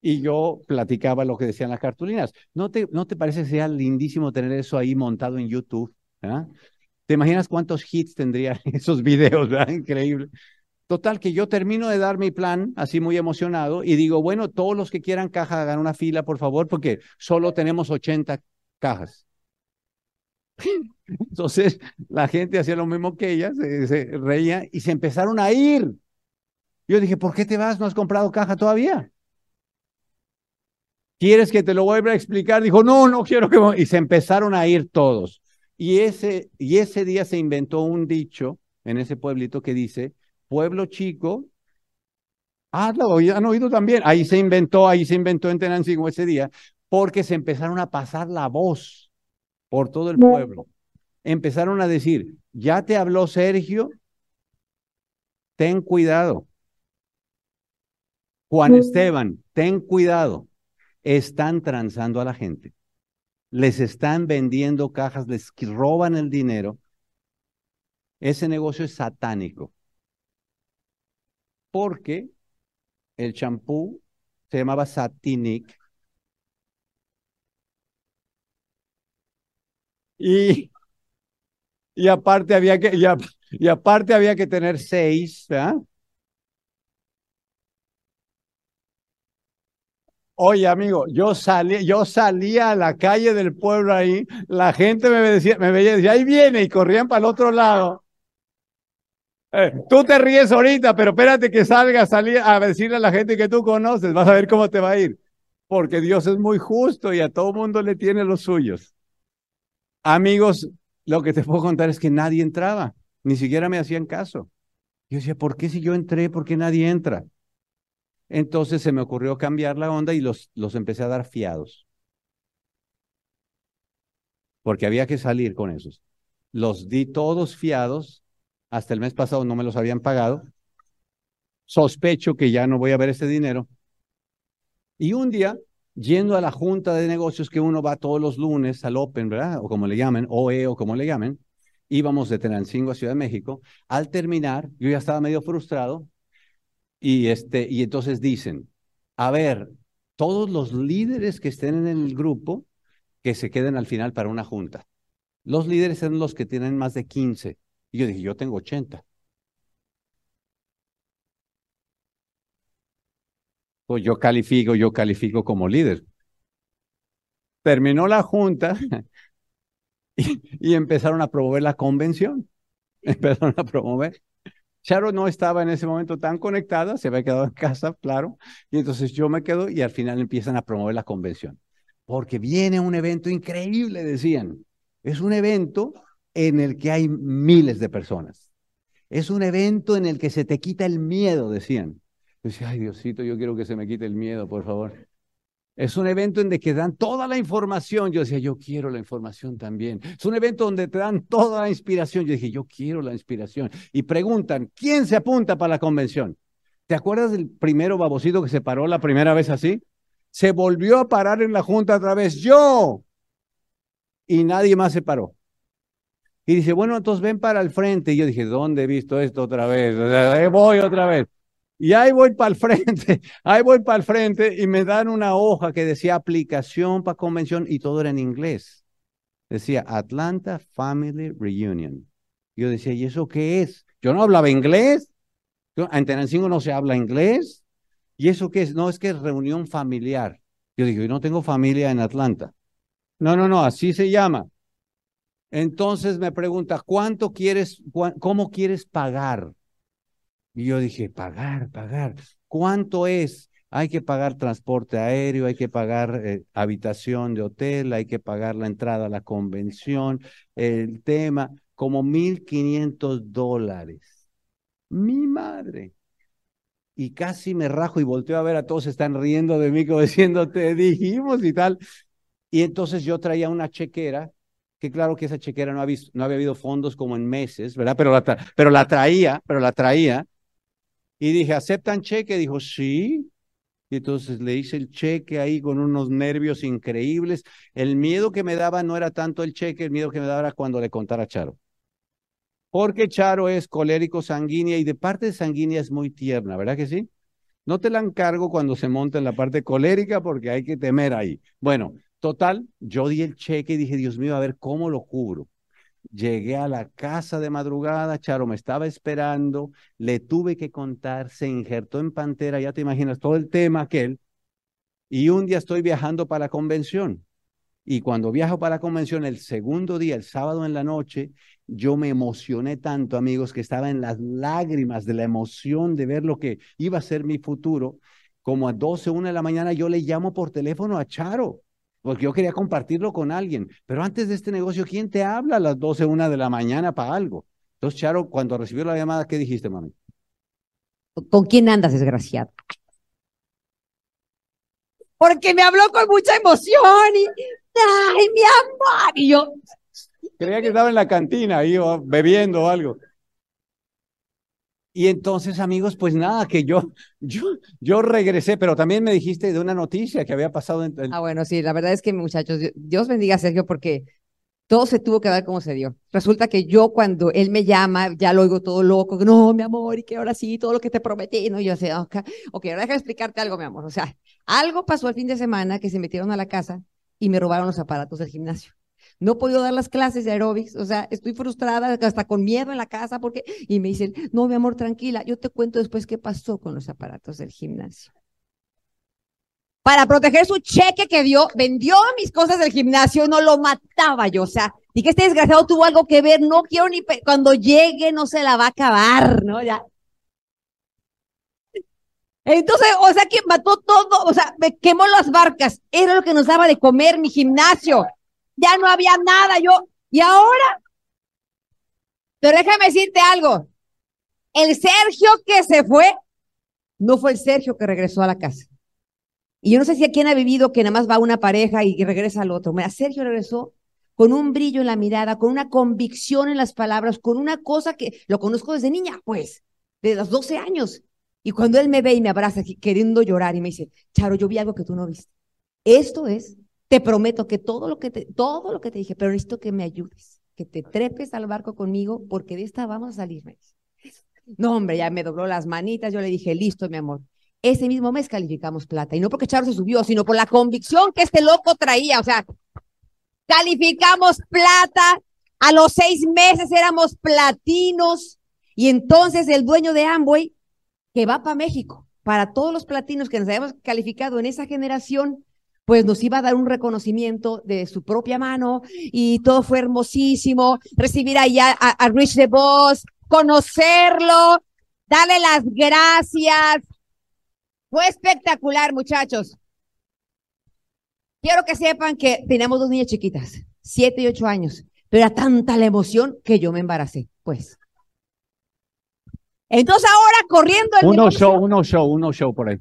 Y yo platicaba lo que decían las cartulinas. ¿No te, no te parece que sea lindísimo tener eso ahí montado en YouTube? ¿Te imaginas cuántos hits tendrían esos videos? Increíble. Total, que yo termino de dar mi plan, así muy emocionado, y digo, bueno, todos los que quieran caja, hagan una fila, por favor, porque solo tenemos 80 cajas. Entonces, la gente hacía lo mismo que ella, se, reía y se empezaron a ir. Yo dije, ¿por qué te vas? ¿No has comprado caja todavía? ¿Quieres que te lo vuelva a explicar? Dijo, no, no quiero que... Y se empezaron a ir todos. Y ese, y ese día se inventó un dicho en ese pueblito que dice, pueblo chico. Ah, lo han oído también. Ahí se inventó, ahí se inventó en Tenancingo ese día, porque se empezaron a pasar la voz por todo el pueblo. Empezaron a decir, ya te habló Sergio, ten cuidado. Juan Esteban, ten cuidado. Están transando a la gente. Les están vendiendo cajas, les roban el dinero. Ese negocio es satánico porque el champú se llamaba Satinic. Y, y aparte había que, y, aparte había que tener seis, Oye, amigo, yo salí, yo salía a la calle del pueblo ahí, la gente me decía, me veía y decía, ahí viene, y corrían para el otro lado. Eh, tú te ríes ahorita, pero espérate que salga a salir a decirle a la gente que tú conoces, vas a ver cómo te va a ir. porque Dios es muy justo y a todo mundo le tiene los suyos. Amigos, lo que te puedo contar es que nadie entraba, ni siquiera me hacían caso. Yo decía, ¿por qué si yo entré, por qué nadie entra? Entonces se me ocurrió cambiar la onda y los, los empecé a dar fiados. Porque había que salir con esos. Los di todos fiados. Hasta el mes pasado no me los habían pagado. Sospecho que ya no voy a ver ese dinero. Y un día, yendo a la junta de negocios que uno va todos los lunes al Open, ¿verdad? O como le llamen, OE o como le llamen, íbamos de Tenancingo a Ciudad de México. Al terminar, yo ya estaba medio frustrado y, este, y entonces dicen, a ver, todos los líderes que estén en el grupo, que se queden al final para una junta. Los líderes son los que tienen más de 15. Y yo dije, yo tengo 80. Pues yo califico, yo califico como líder. Terminó la junta y, empezaron a promover la convención. Empezaron a promover. Charo no estaba en ese momento tan conectada, se había quedado en casa, claro, y entonces yo me quedo y al final empiezan a promover la convención. Porque viene un evento increíble, decían. Es un evento en el que hay miles de personas. Es un evento en el que se te quita el miedo, decían. Yo decía, ay Diosito, yo quiero que se me quite el miedo, por favor. Es un evento en el que dan toda la información. Yo decía, yo quiero la información también. Es un evento donde te dan toda la inspiración. Yo dije, yo quiero la inspiración. Y preguntan, ¿quién se apunta para la convención? ¿Te acuerdas del primero babosito que se paró la primera vez así? Se volvió a parar en la junta otra vez, yo. Y nadie más se paró. Y dice, bueno, entonces ven para el frente. Y yo dije, ¿dónde he visto esto otra vez? voy otra vez. Y ahí voy para el frente, ahí voy para el frente y me dan una hoja que decía aplicación para convención y todo era en inglés. Decía Atlanta Family Reunion. Yo decía, ¿y eso qué es? Yo no hablaba inglés. En Tenancingo no se habla inglés. ¿Y eso qué es? No, es que es reunión familiar. Yo digo, yo no tengo familia en Atlanta. No, no, no, así se llama. Entonces me pregunta, ¿cuánto quieres, cómo quieres pagar? Y yo dije, pagar, pagar. ¿Cuánto es? Hay que pagar transporte aéreo, hay que pagar eh, habitación de hotel, hay que pagar la entrada a la convención, el tema, como 1.500 dólares. Mi madre. Y casi me rajo y volteo a ver a todos, están riendo de mí como diciendo, te dijimos y tal. Y entonces yo traía una chequera, que claro que esa chequera no, había, no había habido fondos como en meses, ¿verdad? Pero la, pero la traía, pero la traía. Y dije, ¿aceptan cheque? Dijo, sí. Y entonces le hice el cheque ahí con unos nervios increíbles. El miedo que me daba no era tanto el cheque, el miedo que me daba era cuando le contara a Charo. Porque Charo es colérico sanguínea y de parte sanguínea es muy tierna, ¿verdad que sí? No te la encargo cuando se monta en la parte colérica porque hay que temer ahí. Bueno, total, yo di el cheque y dije, Dios mío, a ver cómo lo cubro. Llegué a la casa de madrugada, Charo me estaba esperando, le tuve que contar, se injertó en Pantera, ya te imaginas todo el tema aquel, y un día estoy viajando para la convención. Y cuando viajo para la convención, el segundo día, el sábado en la noche, yo me emocioné tanto, amigos, que estaba en las lágrimas de la emoción de ver lo que iba a ser mi futuro. Como a 12, 1 de la mañana, yo le llamo por teléfono a Charo porque yo quería compartirlo con alguien. Pero antes de este negocio, ¿quién te habla a las 12, una de la mañana para algo? Entonces, Charo, cuando recibió la llamada, ¿qué dijiste, mami? ¿Con quién andas, desgraciado? Porque me habló con mucha emoción y, ¡ay, mi amor! Y yo... Creía que estaba en la cantina, ahí bebiendo o algo. Y entonces, amigos, pues nada, que yo, yo, yo regresé, pero también me dijiste de una noticia que había pasado. En, Ah, bueno, sí, la verdad es que, muchachos, Dios bendiga a Sergio porque todo se tuvo que dar como se dio. Resulta que yo cuando él me llama, ya lo oigo todo loco, no, mi amor, y que ahora sí, todo lo que te prometí, no, yo sé, ok, okay ahora déjame explicarte algo, mi amor. O sea, algo pasó el fin de semana que se metieron a la casa y me robaron los aparatos del gimnasio no he podido dar las clases de aeróbics, o sea, estoy frustrada, hasta con miedo en la casa, porque, y me dicen, no, mi amor, tranquila, yo te cuento después qué pasó con los aparatos del gimnasio. Para proteger su cheque que dio, vendió mis cosas del gimnasio, no lo mataba yo, o sea, y que este desgraciado tuvo algo que ver, no quiero ni, cuando llegue no se la va a acabar, ¿no? Ya. Entonces, o sea, que mató todo, o sea, me quemó las barcas. Era lo que nos daba de comer mi gimnasio. Ya no había nada, yo. Y ahora, pero déjame decirte algo. El Sergio que se fue, no fue el Sergio que regresó a la casa. Y yo no sé si a quién ha vivido que nada más va una pareja y, regresa al otro. Mira, Sergio regresó con un brillo en la mirada, con una convicción en las palabras, con una cosa que lo conozco desde niña, pues, de los 12 años. Y cuando él me ve y me abraza queriendo llorar y me dice, Charo, yo vi algo que tú no viste. Esto es, te prometo que todo lo que te, todo lo que te dije, pero necesito que me ayudes, que te trepes al barco conmigo, porque de esta vamos a salir. No, hombre, ya me dobló las manitas, yo le dije, listo, mi amor. Ese mismo mes calificamos plata. Y no porque Charo se subió, sino por la convicción que este loco traía. O sea, calificamos plata. A los seis meses éramos platinos. Y entonces el dueño de Amway, que va para México, para todos los platinos que nos habíamos calificado en esa generación, pues nos iba a dar un reconocimiento de su propia mano y todo fue hermosísimo. Recibir allá a, a Rich DeVos, conocerlo, darle las gracias, fue espectacular, muchachos. Quiero que sepan que tenemos dos niñas chiquitas, siete y ocho años, pero era tanta la emoción que yo me embaracé, pues. Entonces ahora corriendo el uno show, uno show, uno show por ahí.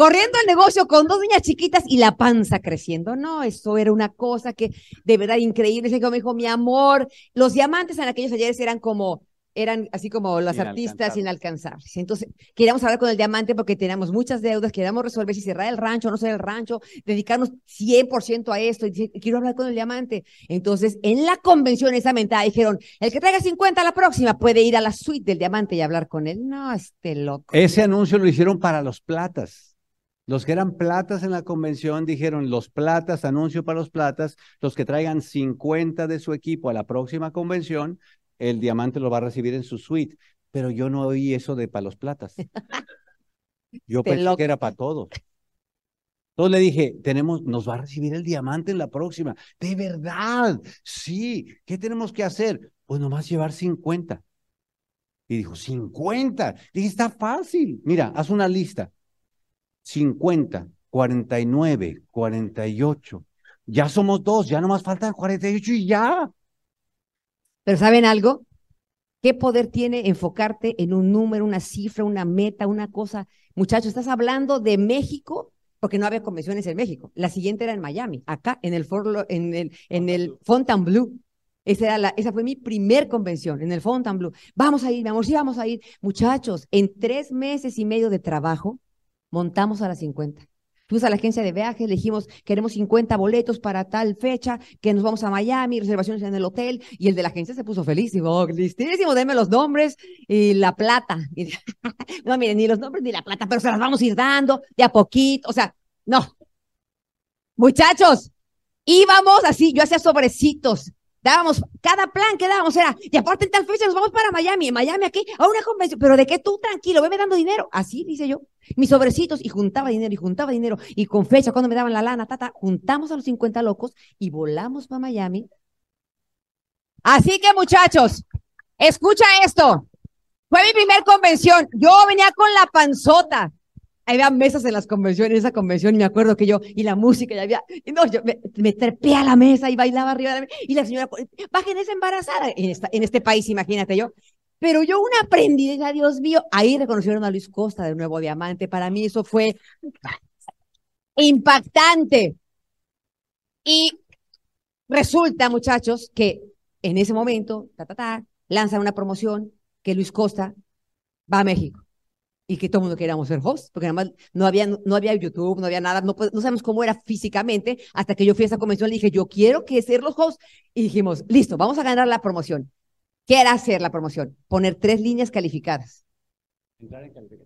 Corriendo el negocio con dos niñas chiquitas y la panza creciendo. No, eso era una cosa que de verdad increíble. Me dijo, mi amor, los diamantes en aquellos ayeres eran como eran así como las artistas inalcanzables. Entonces, queríamos hablar con el diamante porque teníamos muchas deudas, queríamos resolver si cerrar el rancho o no cerrar el rancho, dedicarnos 100% a esto, y quiero hablar con el diamante. Entonces, en la convención esa mentada dijeron, el que traiga 50 a la próxima puede ir a la suite del diamante y hablar con él. No, este loco. Ese anuncio lo hicieron para los platas. Los que eran platas en la convención dijeron, los platas, anuncio para los platas, los que traigan 50 de su equipo a la próxima convención el diamante lo va a recibir en su suite. Pero yo no oí eso de para los platas. Yo pensé que era para todos. Entonces le dije, tenemos, nos va a recibir el diamante en la próxima. De verdad, sí. ¿Qué tenemos que hacer? Pues nomás llevar 50. Y dijo, 50. Dije, está fácil. Mira, haz una lista. 50, 49, 48. Ya somos dos, ya nomás faltan 48 y ya. Pero ¿saben algo? ¿Qué poder tiene enfocarte en un número, una cifra, una meta, una cosa? Muchachos, estás hablando de México porque no había convenciones en México. La siguiente era en Miami, acá en el, en el, en el Fontainebleau. Esa, era la, esa fue mi primer convención en el Fontainebleau. Vamos a ir, mi amor, sí vamos a ir. Muchachos, en tres meses y medio de trabajo, montamos a las 50. Fuimos a la agencia de viajes, le dijimos, queremos 50 boletos para tal fecha, que nos vamos a Miami, reservaciones en el hotel, y el de la agencia se puso feliz, digo, oh, listísimo, denme los nombres y la plata. no, miren, ni los nombres ni la plata, pero se las vamos a ir dando de a poquito, o sea, no. Muchachos, íbamos así, yo hacía sobrecitos, Dábamos, cada plan que dábamos era, y aparte en tal fecha nos vamos para Miami, en Miami aquí, a una convención, pero de qué tú tranquilo, veme dando dinero. Así dice yo, mis sobrecitos, y juntaba dinero, y juntaba dinero, y con fecha, cuando me daban la lana, tata, juntamos a los 50 locos y volamos para Miami. Así que muchachos, escucha esto. Fue mi primer convención. Yo venía con la panzota había mesas en las convenciones, en esa convención, y me acuerdo que yo, y la música, ya había, y no, yo me, me trepé a la mesa y bailaba arriba de la mesa, y la señora, bajen esa embarazada, en, esta, en este país, imagínate yo. Pero yo una aprendí, Dios mío, ahí reconocieron a Luis Costa de Nuevo Diamante, para mí eso fue impactante. Y resulta, muchachos, que en ese momento, ta, ta, ta, lanzan una promoción que Luis Costa va a México y que todo el mundo queríamos ser host, porque además no había, no había YouTube, no había nada, no, no sabemos cómo era físicamente, hasta que yo fui a esa convención y dije, yo quiero que ser los hosts, y dijimos, listo, vamos a ganar la promoción. ¿Qué era hacer la promoción? Poner tres líneas calificadas.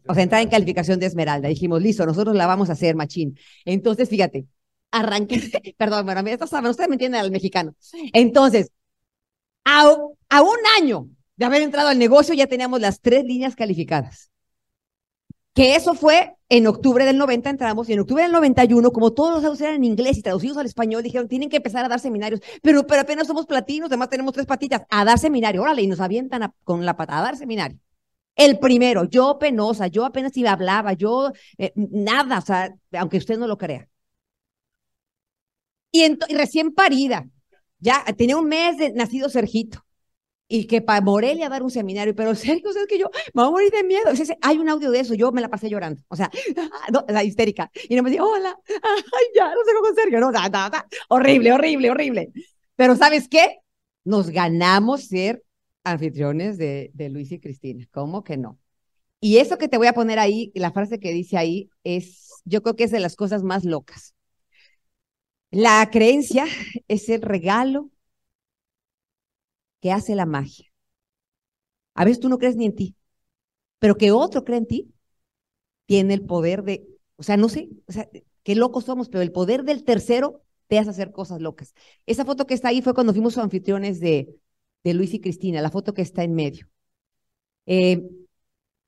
o sea, entrar en calificación de Esmeralda. Dijimos, listo, nosotros la vamos a hacer, machín. Entonces, fíjate, arranqué, perdón, bueno, esto saben, ustedes me entienden al mexicano. Entonces, a, a un año de haber entrado al negocio, ya teníamos las tres líneas calificadas que eso fue en octubre del 90 entramos y en octubre del 91, como todos los audios eran en inglés y traducidos al español, dijeron, tienen que empezar a dar seminarios, pero, pero apenas somos platinos, además tenemos tres patitas, a dar seminario, órale, y nos avientan con la pata, a dar seminario. El primero, yo penosa, yo apenas iba hablaba, yo eh, nada, o sea, aunque usted no lo crea. Y, y recién parida, ya tenía un mes de nacido Sergito y que para Morelia dar un seminario, pero Sergio, es que yo me voy a morir de miedo. hay un audio de eso, yo me la pasé llorando, o sea, la histérica. Y no me decía, hola, ya, no sé cómo Sergio, da, da. horrible, horrible, horrible. Pero ¿sabes qué? Nos ganamos ser anfitriones de, de Luis y Cristina, ¿cómo que no? Y eso que te voy a poner ahí, la frase que dice ahí, es, yo creo que es de las cosas más locas. La creencia es el regalo que hace la magia. A veces tú no crees ni en ti, pero que otro cree en ti, tiene el poder de, o sea, no sé, o sea, qué locos somos, pero el poder del tercero te hace hacer cosas locas. Esa foto que está ahí fue cuando fuimos anfitriones de, de Luis y Cristina, la foto que está en medio. Eh,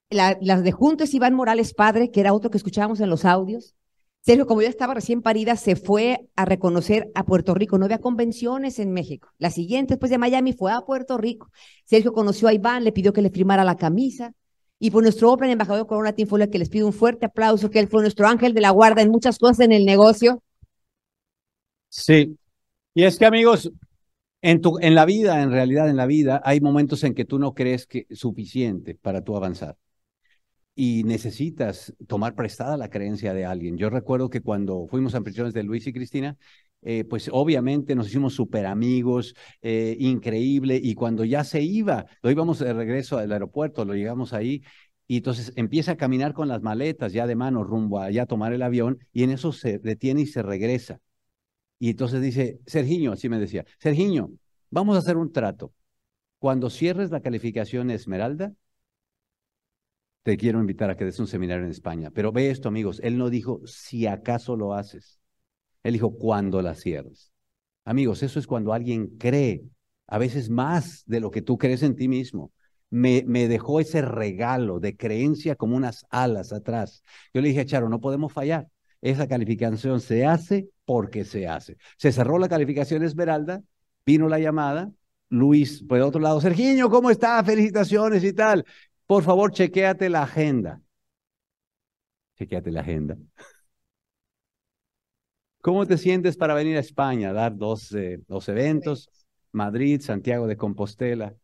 las de junto es Iván Morales Padre, que era otro que escuchábamos en los audios. Sergio, como yo estaba recién parida, se fue a reconocer a Puerto Rico. No había convenciones en México. La siguiente, después de Miami, fue a Puerto Rico. Sergio conoció a Iván, le pidió que le firmara la camisa. Y por nuestro Open embajador Corona Team fue que les pido un fuerte aplauso, que él fue nuestro ángel de la guarda en muchas cosas en el negocio. Sí. Y es que, amigos, en, tu, en la vida, en realidad, en la vida, hay momentos en que tú no crees que suficiente para tú avanzar y necesitas tomar prestada la creencia de alguien. Yo recuerdo que cuando fuimos anfitriones de Luis y Cristina, eh, pues obviamente nos hicimos súper amigos, eh, increíble, y cuando ya se iba, lo íbamos de regreso al aeropuerto, lo llegamos ahí, y entonces empieza a caminar con las maletas ya de mano rumbo a tomar el avión, y en eso se detiene y se regresa. Y entonces dice, Sergiño, así me decía, Sergiño, vamos a hacer un trato. Cuando cierres la calificación Esmeralda, te quiero invitar a que des un seminario en España. Pero ve esto, amigos, él no dijo si acaso lo haces. Él dijo cuando la cierres. Amigos, eso es cuando alguien cree, a veces más de lo que tú crees en ti mismo. Me, me dejó ese regalo de creencia como unas alas atrás. Yo le dije a Charo, no podemos fallar. Esa calificación se hace porque se hace. Se cerró la calificación Esmeralda, vino la llamada, Luis, por otro lado, Sergiño, ¿cómo está? Felicitaciones y tal. Por favor, chequéate la agenda. Chequéate la agenda. ¿Cómo te sientes para venir a España a dar dos, dos eventos? Madrid, Santiago de Compostela.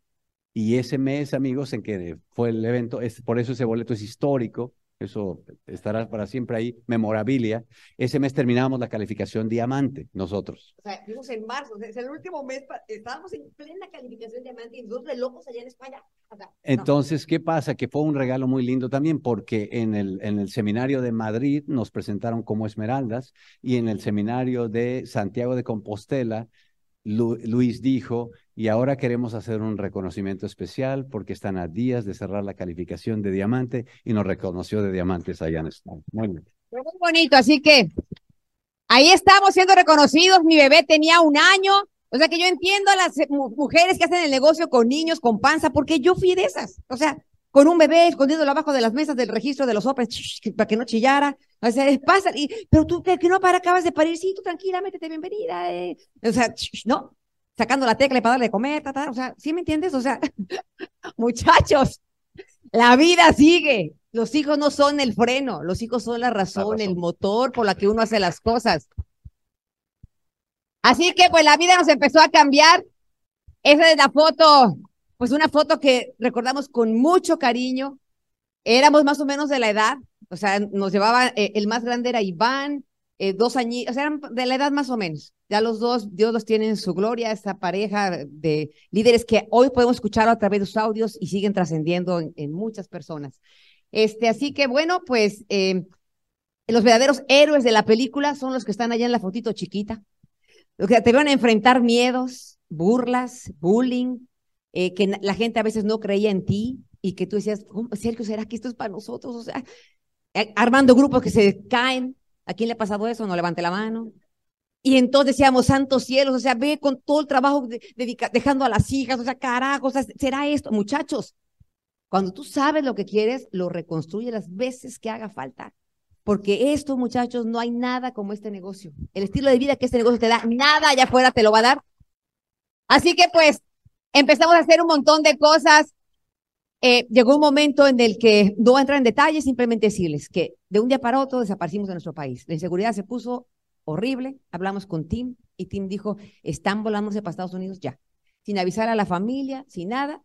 Y ese mes, amigos, en que fue el evento, por eso ese boleto es histórico, eso estará para siempre ahí, memorabilia. Ese mes terminamos la calificación diamante, nosotros. O sea, fuimos en marzo, es el último mes, estábamos en plena calificación diamante y dos de locos allá en España. Entonces, ¿qué pasa? Que fue un regalo muy lindo también porque en el, en el seminario de Madrid nos presentaron como esmeraldas y en el seminario de Santiago de Compostela, Luis dijo, y ahora queremos hacer un reconocimiento especial porque están a días de cerrar la calificación de diamante y nos reconoció de diamantes allá en. Muy, muy bonito, así que ahí estamos siendo reconocidos. Mi bebé tenía un año. O sea que yo entiendo a las mujeres que hacen el negocio con niños, con panza, porque yo fui de esas. O sea, con un bebé escondiéndolo abajo de las mesas del registro de los Opens para que no chillara. O sea, pasa, y, pero tú que no para, acabas de parir, sí, tú tranquila, métete, bienvenida. Eh. O sea, no, sacando la tecla para darle de comer, o sea, ¿sí me entiendes? O sea, muchachos, la vida sigue. Los hijos no son el freno, los hijos son la razón, el motor por la que uno hace las cosas. Así que pues la vida nos empezó a cambiar. Esa es la foto pues una foto que recordamos con mucho cariño. Éramos más o menos de la edad, o sea, nos llevaba, eh, el más grande era Iván, eh, dos años, o sea, eran de la edad más o menos. Ya los dos, Dios los tiene en su gloria, esta pareja de líderes que hoy podemos escuchar a través de sus audios y siguen trascendiendo en, muchas personas. Este, así que bueno, pues eh, los verdaderos héroes de la película son los que están allá en la fotito chiquita, los que te van a enfrentar miedos, burlas, bullying, eh, que la gente a veces no creía en ti y que tú decías, Sergio, ¿será que esto es para nosotros? O sea, eh, armando grupos que se caen. ¿A quién le ha pasado eso? No levante la mano. Y entonces decíamos, santos cielos, o sea, ve con todo el trabajo dejando a las hijas, o sea, carajo, o sea, será esto. Muchachos, cuando tú sabes lo que quieres, lo reconstruye las veces que haga falta. Porque esto, muchachos, no hay nada como este negocio. El estilo de vida que este negocio te da, nada allá afuera te lo va a dar. Así que pues, empezamos a hacer un montón de cosas. eh, llegó un momento en el que no voy a entrar en detalles, simplemente decirles que de un día para otro desaparecimos de nuestro país. La inseguridad se puso horrible. Hablamos con Tim y Tim dijo, están volándose para Estados Unidos ya. Sin avisar a la familia, sin nada.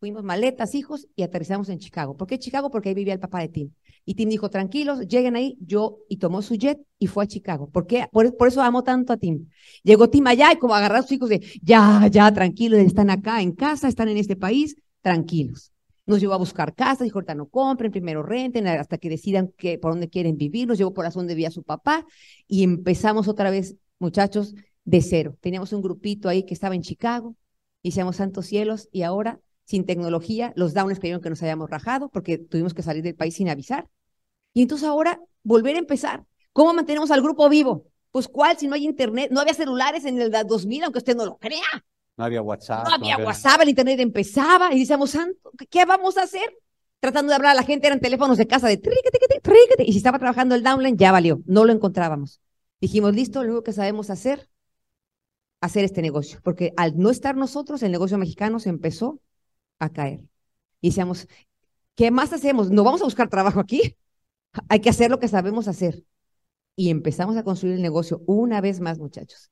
Fuimos maletas, hijos y aterrizamos en Chicago. ¿Por qué Chicago? Porque ahí vivía el papá de Tim. Y Tim dijo, tranquilos, lleguen ahí, yo, y tomó su jet y fue a Chicago. ¿Por qué? Por, eso amo tanto a Tim. Llegó Tim allá y como agarrar a sus hijos de, ya, ya, tranquilos, están acá en casa, están en este país, tranquilos. Nos llevó a buscar casa, dijo, ahorita no compren, primero renten hasta que decidan que, por dónde quieren vivir. Nos llevó por la donde vivía su papá y empezamos otra vez, muchachos, de cero. Teníamos un grupito ahí que estaba en Chicago, hicimos santos cielos y ahora, sin tecnología, los downers creyeron que nos habíamos rajado porque tuvimos que salir del país sin avisar. Y entonces ahora, volver a empezar. ¿Cómo mantenemos al grupo vivo? Pues cuál, si no hay internet, no había celulares en el 2000, aunque usted no lo crea. No había WhatsApp. No había WhatsApp, el internet empezaba y decíamos, santo, ¿qué vamos a hacer? Tratando de hablar a la gente, eran teléfonos de casa de y si estaba trabajando el downline, ya valió, no lo encontrábamos. Dijimos, listo, lo único que sabemos hacer, hacer este negocio, porque al no estar nosotros, el negocio mexicano se empezó a caer. Y decíamos, ¿qué más hacemos? ¿No vamos a buscar trabajo aquí? Hay que hacer lo que sabemos hacer. Y empezamos a construir el negocio una vez más, muchachos.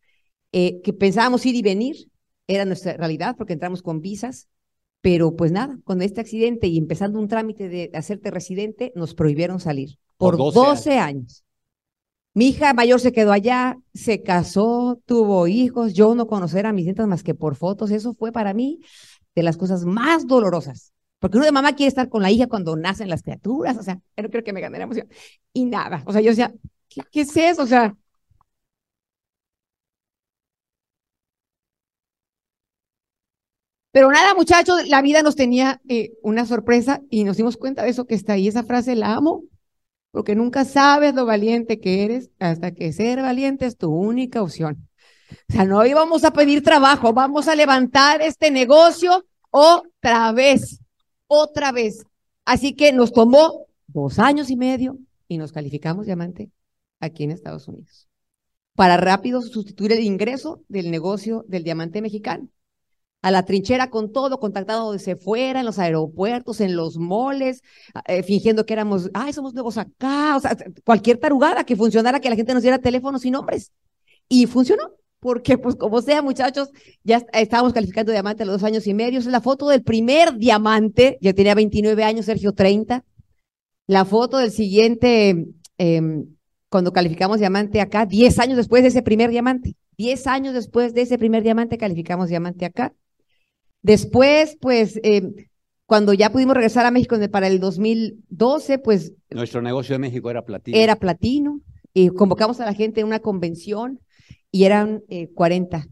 Eh, que pensábamos ir y venir, era nuestra realidad porque entramos con visas, pero pues nada, con este accidente y empezando un trámite de hacerte residente, nos prohibieron salir por, 12, años. Mi hija mayor se quedó allá, se casó, tuvo hijos, yo no conocer a mis nietas más que por fotos, eso fue para mí de las cosas más dolorosas. Porque uno de mamá quiere estar con la hija cuando nacen las criaturas, o sea, yo no creo que me gane la emoción. Y nada, o sea, yo decía, ¿qué, qué es eso? O sea, Pero nada, muchachos, la vida nos tenía eh, una sorpresa y nos dimos cuenta de eso que está ahí. Esa frase la amo, porque nunca sabes lo valiente que eres hasta que ser valiente es tu única opción. O sea, no íbamos a pedir trabajo, vamos a levantar este negocio otra vez, otra vez. Así que nos tomó dos años y medio y nos calificamos diamante aquí en Estados Unidos para rápido sustituir el ingreso del negocio del diamante mexicano a la trinchera con todo, contactado desde fuera, en los aeropuertos, en los moles, eh, fingiendo que éramos, ay, somos nuevos acá, o sea, cualquier tarugada que funcionara, que la gente nos diera teléfonos y nombres. Y funcionó, porque pues como sea, muchachos, ya estábamos calificando diamante a los dos años y medio. Es la foto del primer diamante, yo tenía 29 años, Sergio 30. La foto del siguiente, em, cuando calificamos diamante acá, 10 años después de ese primer diamante. 10 años después de ese primer diamante calificamos diamante acá. Después, pues, eh, cuando ya pudimos regresar a México para el 2012, pues... Nuestro negocio de México era platino. Era platino. Y convocamos a la gente en una convención y eran 40. Eh,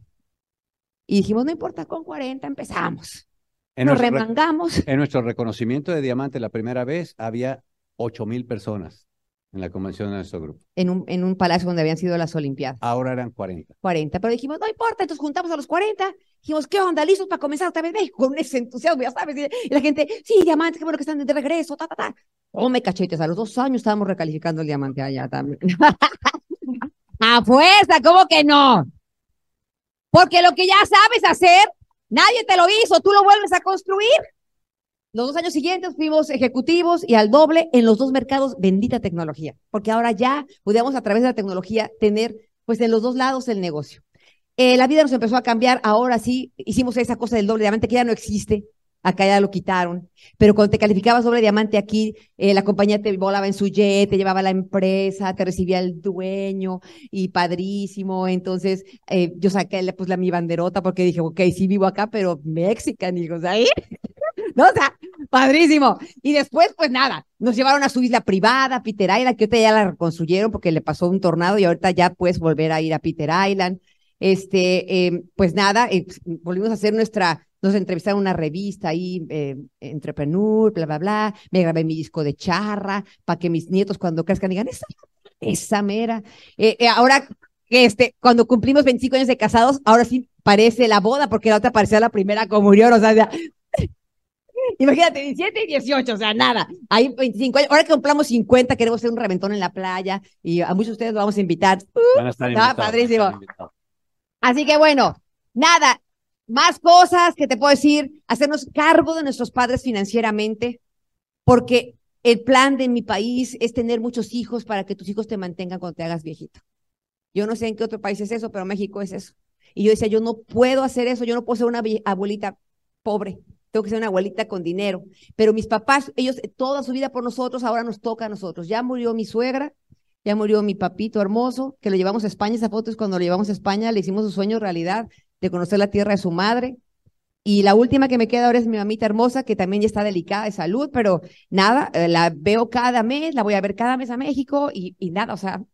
y dijimos, no importa, con 40 empezamos. Nos remangamos. En nuestro reconocimiento de diamante la primera vez había 8 mil personas en la convención de nuestro grupo. En un, en un palacio donde habían sido las Olimpiadas. Ahora eran 40. 40, pero dijimos, no importa, entonces juntamos a los 40. Dijimos, ¿qué onda? ¿Listos para comenzar otra vez México? Con ese entusiasmo, ya sabes. Y la gente, sí, diamantes, qué bueno que están de regreso, ta, ta, ta. Oh, me cachetes, a los dos años estábamos recalificando el diamante allá también. a fuerza, ¿cómo que no? Porque lo que ya sabes hacer, nadie te lo hizo, tú lo vuelves a construir. Los dos años siguientes fuimos ejecutivos y al doble en los dos mercados, bendita tecnología, porque ahora ya podíamos a través de la tecnología tener pues en los dos lados el negocio. Eh, la vida nos empezó a cambiar, ahora sí hicimos esa cosa del doble diamante que ya no existe, acá ya lo quitaron, pero cuando te calificabas doble diamante aquí, eh, la compañía te volaba en su jet, te llevaba la empresa, te recibía el dueño y padrísimo, entonces eh, yo saqué pues la mi banderota porque dije, ok, sí vivo acá, pero mexican, hijos, ahí ¿no? O sea, padrísimo. Y después, pues nada, nos llevaron a su isla privada, Peter Island, que ahorita ya la reconstruyeron porque le pasó un tornado y ahorita ya puedes volver a ir a Peter Island. Este, em, pues nada, eh, pues, volvimos a hacer nuestra, nos entrevistaron una revista ahí, eh, Entrepreneur, bla, bla, bla. Me grabé mi disco de charra para que mis nietos cuando crezcan digan, esa, esa mera. Eh, eh ahora, este, cuando cumplimos 25 años de casados, ahora sí parece la boda, porque la otra parecía la primera comunión, o sea, Imagínate, 17 y 18, o sea, nada. Hay 25 años. Ahora que cumplamos 50, queremos hacer un reventón en la playa y a muchos de ustedes lo vamos a invitar. Van a estar invitados, padrísimo. Así que bueno, nada. más cosas que te puedo decir, hacernos cargo de nuestros padres financieramente, porque el plan de mi país es tener muchos hijos para que tus hijos te mantengan cuando te hagas viejito. Yo no sé en qué otro país es eso, pero México es eso. Y yo decía, yo no puedo hacer eso, yo no puedo ser una abuelita pobre, tengo que ser una abuelita con dinero. Pero mis papás, ellos toda su vida por nosotros, ahora nos toca a nosotros. Ya murió mi suegra, ya murió mi papito hermoso, que lo llevamos a España, esa foto es cuando lo llevamos a España, le hicimos su sueño realidad de conocer la tierra de su madre. Y la última que me queda ahora es mi mamita hermosa, que también ya está delicada de salud, pero nada, eh, la veo cada mes, la voy a ver cada mes a México y nada, o sea,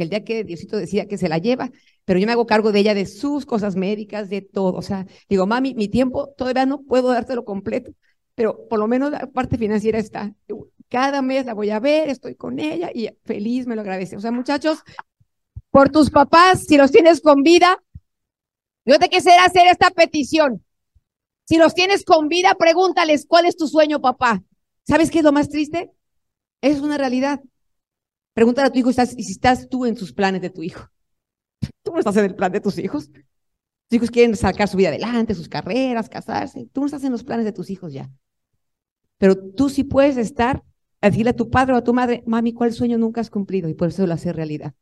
que el día que Diosito decía que se la lleva, pero yo me hago cargo de ella, de sus cosas médicas, de todo. O sea, digo, mami, mi tiempo todavía no puedo dártelo completo, pero por lo menos la parte financiera está. Cada mes la voy a ver, estoy con ella y feliz me lo agradece. O sea, muchachos, por tus papás, si los tienes con vida, yo te quisiera hacer esta petición. Si los tienes con vida, pregúntales, ¿cuál es tu sueño, papá? ¿Sabes qué es lo más triste? Es una realidad. Pregúntale a tu hijo si estás tú en sus planes de tu hijo. Tú no estás en el plan de tus hijos. Tus hijos quieren sacar su vida adelante, sus carreras, casarse. Tú no estás en los planes de tus hijos ya. Pero tú sí puedes estar a decirle a tu padre o a tu madre, mami, ¿cuál sueño nunca has cumplido? Y por eso lo realidad.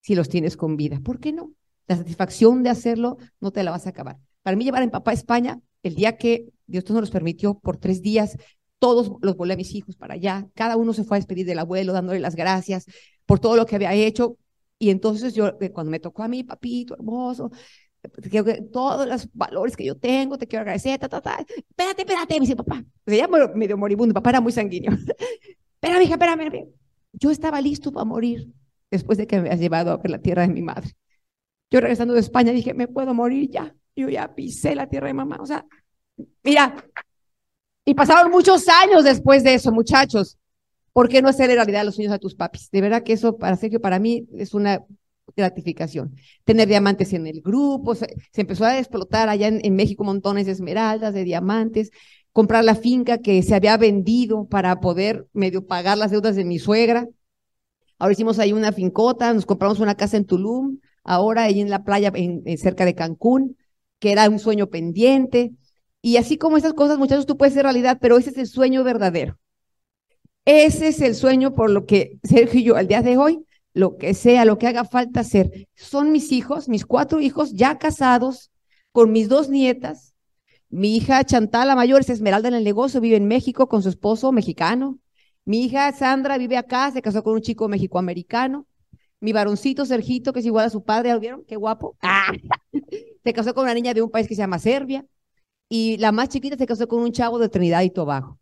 Si los tienes con vida. ¿Por qué no? La satisfacción de hacerlo no te la vas a acabar. Para mí llevar a mi papá a España, el día que Dios nos los permitió por tres días, todos los volé a mis hijos para allá. Cada uno se fue a despedir del abuelo, dándole las gracias por todo lo que había hecho. Y entonces yo, eh, cuando me tocó a mí, papito hermoso, todos los valores que yo tengo, te quiero agradecer, ta, ta, ta. Espérate, espérate, me dice papá. Se llama medio moribundo, papá era muy sanguíneo. espera, hija, espérame. Yo estaba listo para morir después de que me has llevado a ver la tierra de mi madre. Yo regresando de España dije, me puedo morir ya. Yo ya pisé la tierra de mamá. O sea, mira, y pasaron muchos años después de eso, muchachos. ¿Por qué no hacer realidad los sueños a tus papis? De verdad que eso, para Sergio, para mí es una gratificación. Tener diamantes en el grupo, se, empezó a explotar allá en, México montones de esmeraldas, de diamantes, comprar la finca que se había vendido para poder medio pagar las deudas de mi suegra. Ahora hicimos ahí una fincota, nos compramos una casa en Tulum, ahora ahí en la playa en, cerca de Cancún, que era un sueño pendiente. Y así como esas cosas, muchachos, tú puedes ser realidad, pero ese es el sueño verdadero. Ese es el sueño por lo que Sergio y yo al día de hoy, lo que sea, lo que haga falta hacer, son mis hijos, mis cuatro hijos ya casados, con mis dos nietas. Mi hija Chantal, la mayor, es Esmeralda en el negocio, vive en México con su esposo mexicano. Mi hija Sandra vive acá, se casó con un chico mexicoamericano. Mi varoncito Sergito, que es igual a su padre, ¿ya lo vieron? Qué guapo. Ah, se casó con una niña de un país que se llama Serbia. Y la más chiquita se casó con un chavo de Trinidad y Tobago.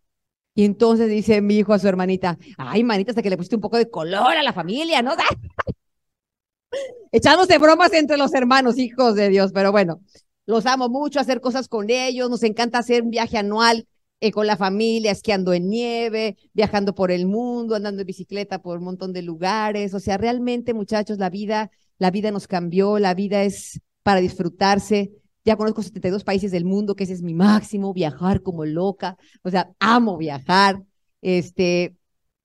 Y entonces dice mi hijo a su hermanita, ay, manita, hasta que le pusiste un poco de color a la familia, ¿no? Echándose bromas entre los hermanos, hijos de Dios, pero bueno, los amo mucho, hacer cosas con ellos, nos encanta hacer un viaje anual eh, con la familia, esquiando en nieve, viajando por el mundo, andando en bicicleta por un montón de lugares, o sea, realmente, muchachos, la vida, la vida nos cambió, la vida es para disfrutarse, ya conozco 72 países del mundo, que ese es mi máximo, viajar como loca, o sea, amo viajar. Este,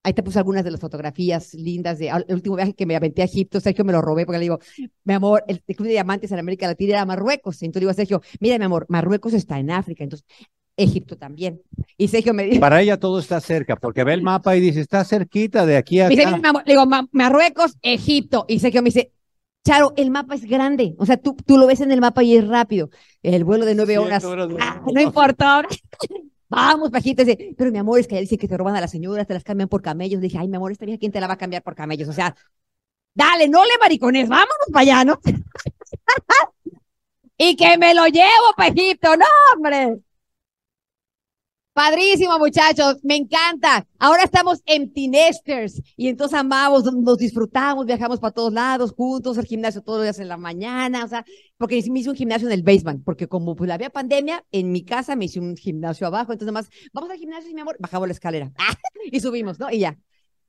ahí te puse algunas de las fotografías lindas de el último viaje que me aventé a Egipto, Sergio me lo robé porque le digo, mi amor, el, Club de Diamantes en América Latina era Marruecos. Entonces le digo a Sergio, mira, mi amor, Marruecos está en África, entonces Egipto también. Y Sergio me dice. Para ella todo está cerca, porque ve el mapa y dice, está cerquita de aquí a acá. Dice, le digo, Marruecos, Egipto. Y Sergio me dice, Charo, el mapa es grande, o sea, tú, tú lo ves en el mapa y es rápido. El vuelo de nueve horas, ah, no importa. Vamos, pajita, pero mi amor, es que ella dice que te roban a las señoras, te las cambian por camellos. dije, ay, mi amor, esta vieja, ¿quién te la va a cambiar por camellos? O sea, dale, no le maricones, vámonos para allá, ¿no? y que me lo llevo para Egipto, no, hombre. Padrísimo, muchachos, me encanta. Ahora estamos empty nesters y entonces amamos, nos disfrutamos, viajamos para todos lados juntos, el gimnasio todos los días en la mañana, o sea, porque me hice un gimnasio en el basement, porque como pues había pandemia, en mi casa me hice un gimnasio abajo, entonces más, vamos al gimnasio mi amor, bajamos la escalera y subimos, ¿no? Y ya.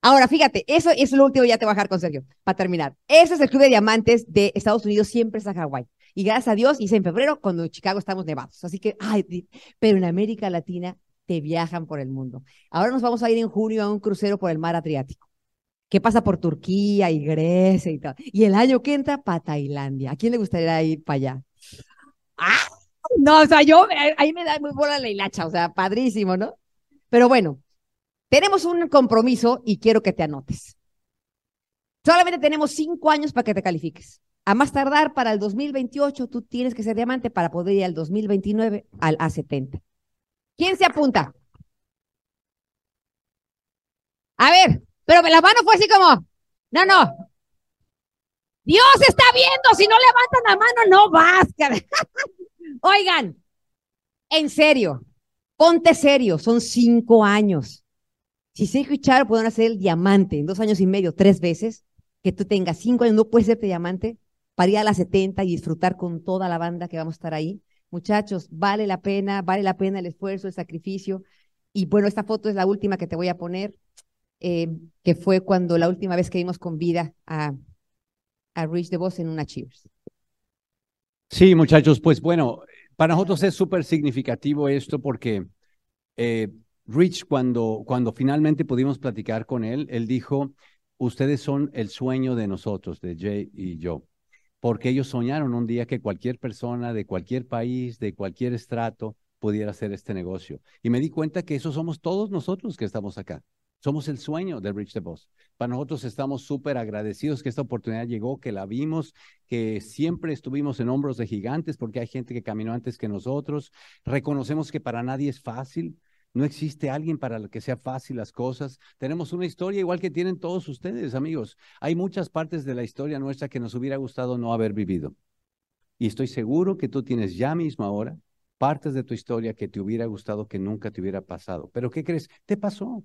Ahora, fíjate, eso es lo último, ya te voy a bajar con Sergio, para terminar. Ese es el club de diamantes de Estados Unidos, siempre está Hawái. Y gracias a Dios hice en febrero cuando en Chicago estamos nevados. Así que, ay, pero en América Latina te viajan por el mundo. Ahora nos vamos a ir en junio a un crucero por el mar Adriático, que pasa por Turquía y Grecia y tal. Y el año que entra para Tailandia. ¿A quién le gustaría ir para allá? ¡Ah! No, o sea, yo, ahí me da muy buena la hilacha, o sea, padrísimo, ¿no? Pero bueno, tenemos un compromiso y quiero que te anotes. Solamente tenemos cinco años para que te califiques. A más tardar para el 2028, tú tienes que ser diamante para poder ir al 2029 al A70. ¿Quién se apunta? A ver, pero la mano fue así como, no, no. Dios está viendo, si no levantan la mano, no vas. Oigan, en serio, ponte serio, son cinco años. Si se escucharon, pueden hacer el diamante en dos años y medio, tres veces, que tú tengas cinco años, no puedes ser diamante, para ir a las 70 y disfrutar con toda la banda que vamos a estar ahí. Muchachos, vale la pena, vale la pena el esfuerzo, el sacrificio. Y bueno, esta foto es la última que te voy a poner, eh, que fue cuando la última vez que vimos con vida a, a Rich DeVos en una Cheers. Sí, muchachos, pues bueno, para nosotros es súper significativo esto porque eh, Rich, cuando, cuando finalmente pudimos platicar con él, él dijo, ustedes son el sueño de nosotros, de Jay y yo, porque ellos soñaron un día que cualquier persona de cualquier país, de cualquier estrato, pudiera hacer este negocio. Y me di cuenta que eso somos todos nosotros que estamos acá. Somos el sueño de Rich DeVos. Para nosotros estamos súper agradecidos que esta oportunidad llegó, que la vimos, que siempre estuvimos en hombros de gigantes porque hay gente que caminó antes que nosotros. Reconocemos que para nadie es fácil. No existe alguien para el que sea fácil las cosas. Tenemos una historia igual que tienen todos ustedes, amigos. Hay muchas partes de la historia nuestra que nos hubiera gustado no haber vivido. Y estoy seguro que tú tienes ya mismo ahora partes de tu historia que te hubiera gustado que nunca te hubiera pasado. Pero ¿qué crees? Te pasó.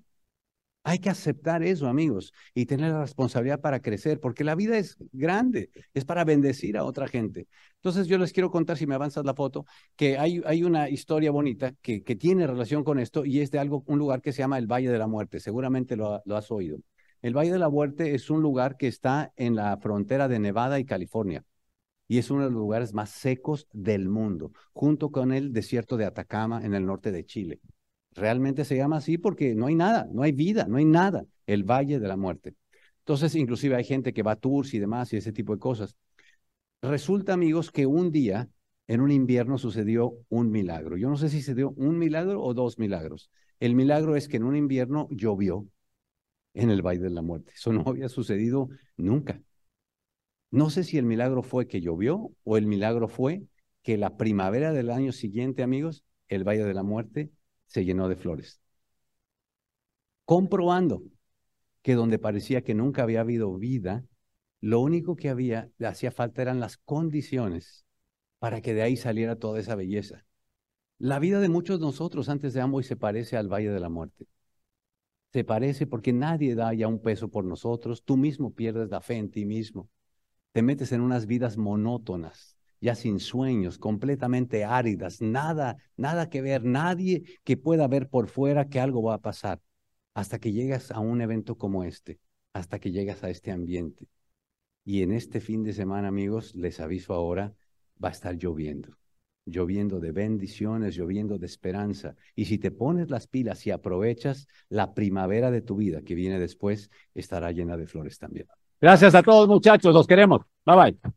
Hay que aceptar eso, amigos, y tener la responsabilidad para crecer, porque la vida es grande, es para bendecir a otra gente. Entonces yo les quiero contar, si me avanzas la foto, que hay, una historia bonita que, tiene relación con esto y es de algo, un lugar que se llama el Valle de la Muerte. Seguramente lo has oído. El Valle de la Muerte es un lugar que está en la frontera de Nevada y California y es uno de los lugares más secos del mundo, junto con el desierto de Atacama en el norte de Chile. Realmente se llama así porque no hay nada, no hay vida, no hay nada, el Valle de la Muerte. Entonces, inclusive hay gente que va a tours y demás y ese tipo de cosas. Resulta, amigos, que un día, en un invierno, sucedió un milagro. Yo no sé si se dio un milagro o dos milagros. El milagro es que en un invierno llovió en el Valle de la Muerte. Eso no había sucedido nunca. No sé si el milagro fue que llovió o el milagro fue que la primavera del año siguiente, amigos, el Valle de la Muerte se llenó de flores. Comprobando que donde parecía que nunca había habido vida, lo único que había, hacía falta eran las condiciones para que de ahí saliera toda esa belleza. La vida de muchos de nosotros antes de Amboy se parece al Valle de la Muerte. Se parece porque nadie da ya un peso por nosotros, tú mismo pierdes la fe en ti mismo. Te metes en unas vidas monótonas, ya sin sueños, completamente áridas, nada, nada que ver, nadie que pueda ver por fuera que algo va a pasar, hasta que llegas a un evento como este, hasta que llegas a este ambiente. Y en este fin de semana, amigos, les aviso ahora, va a estar lloviendo, lloviendo de bendiciones, lloviendo de esperanza. Y si te pones las pilas y aprovechas, la primavera de tu vida que viene después estará llena de flores también. Gracias a todos muchachos, los queremos. Bye bye.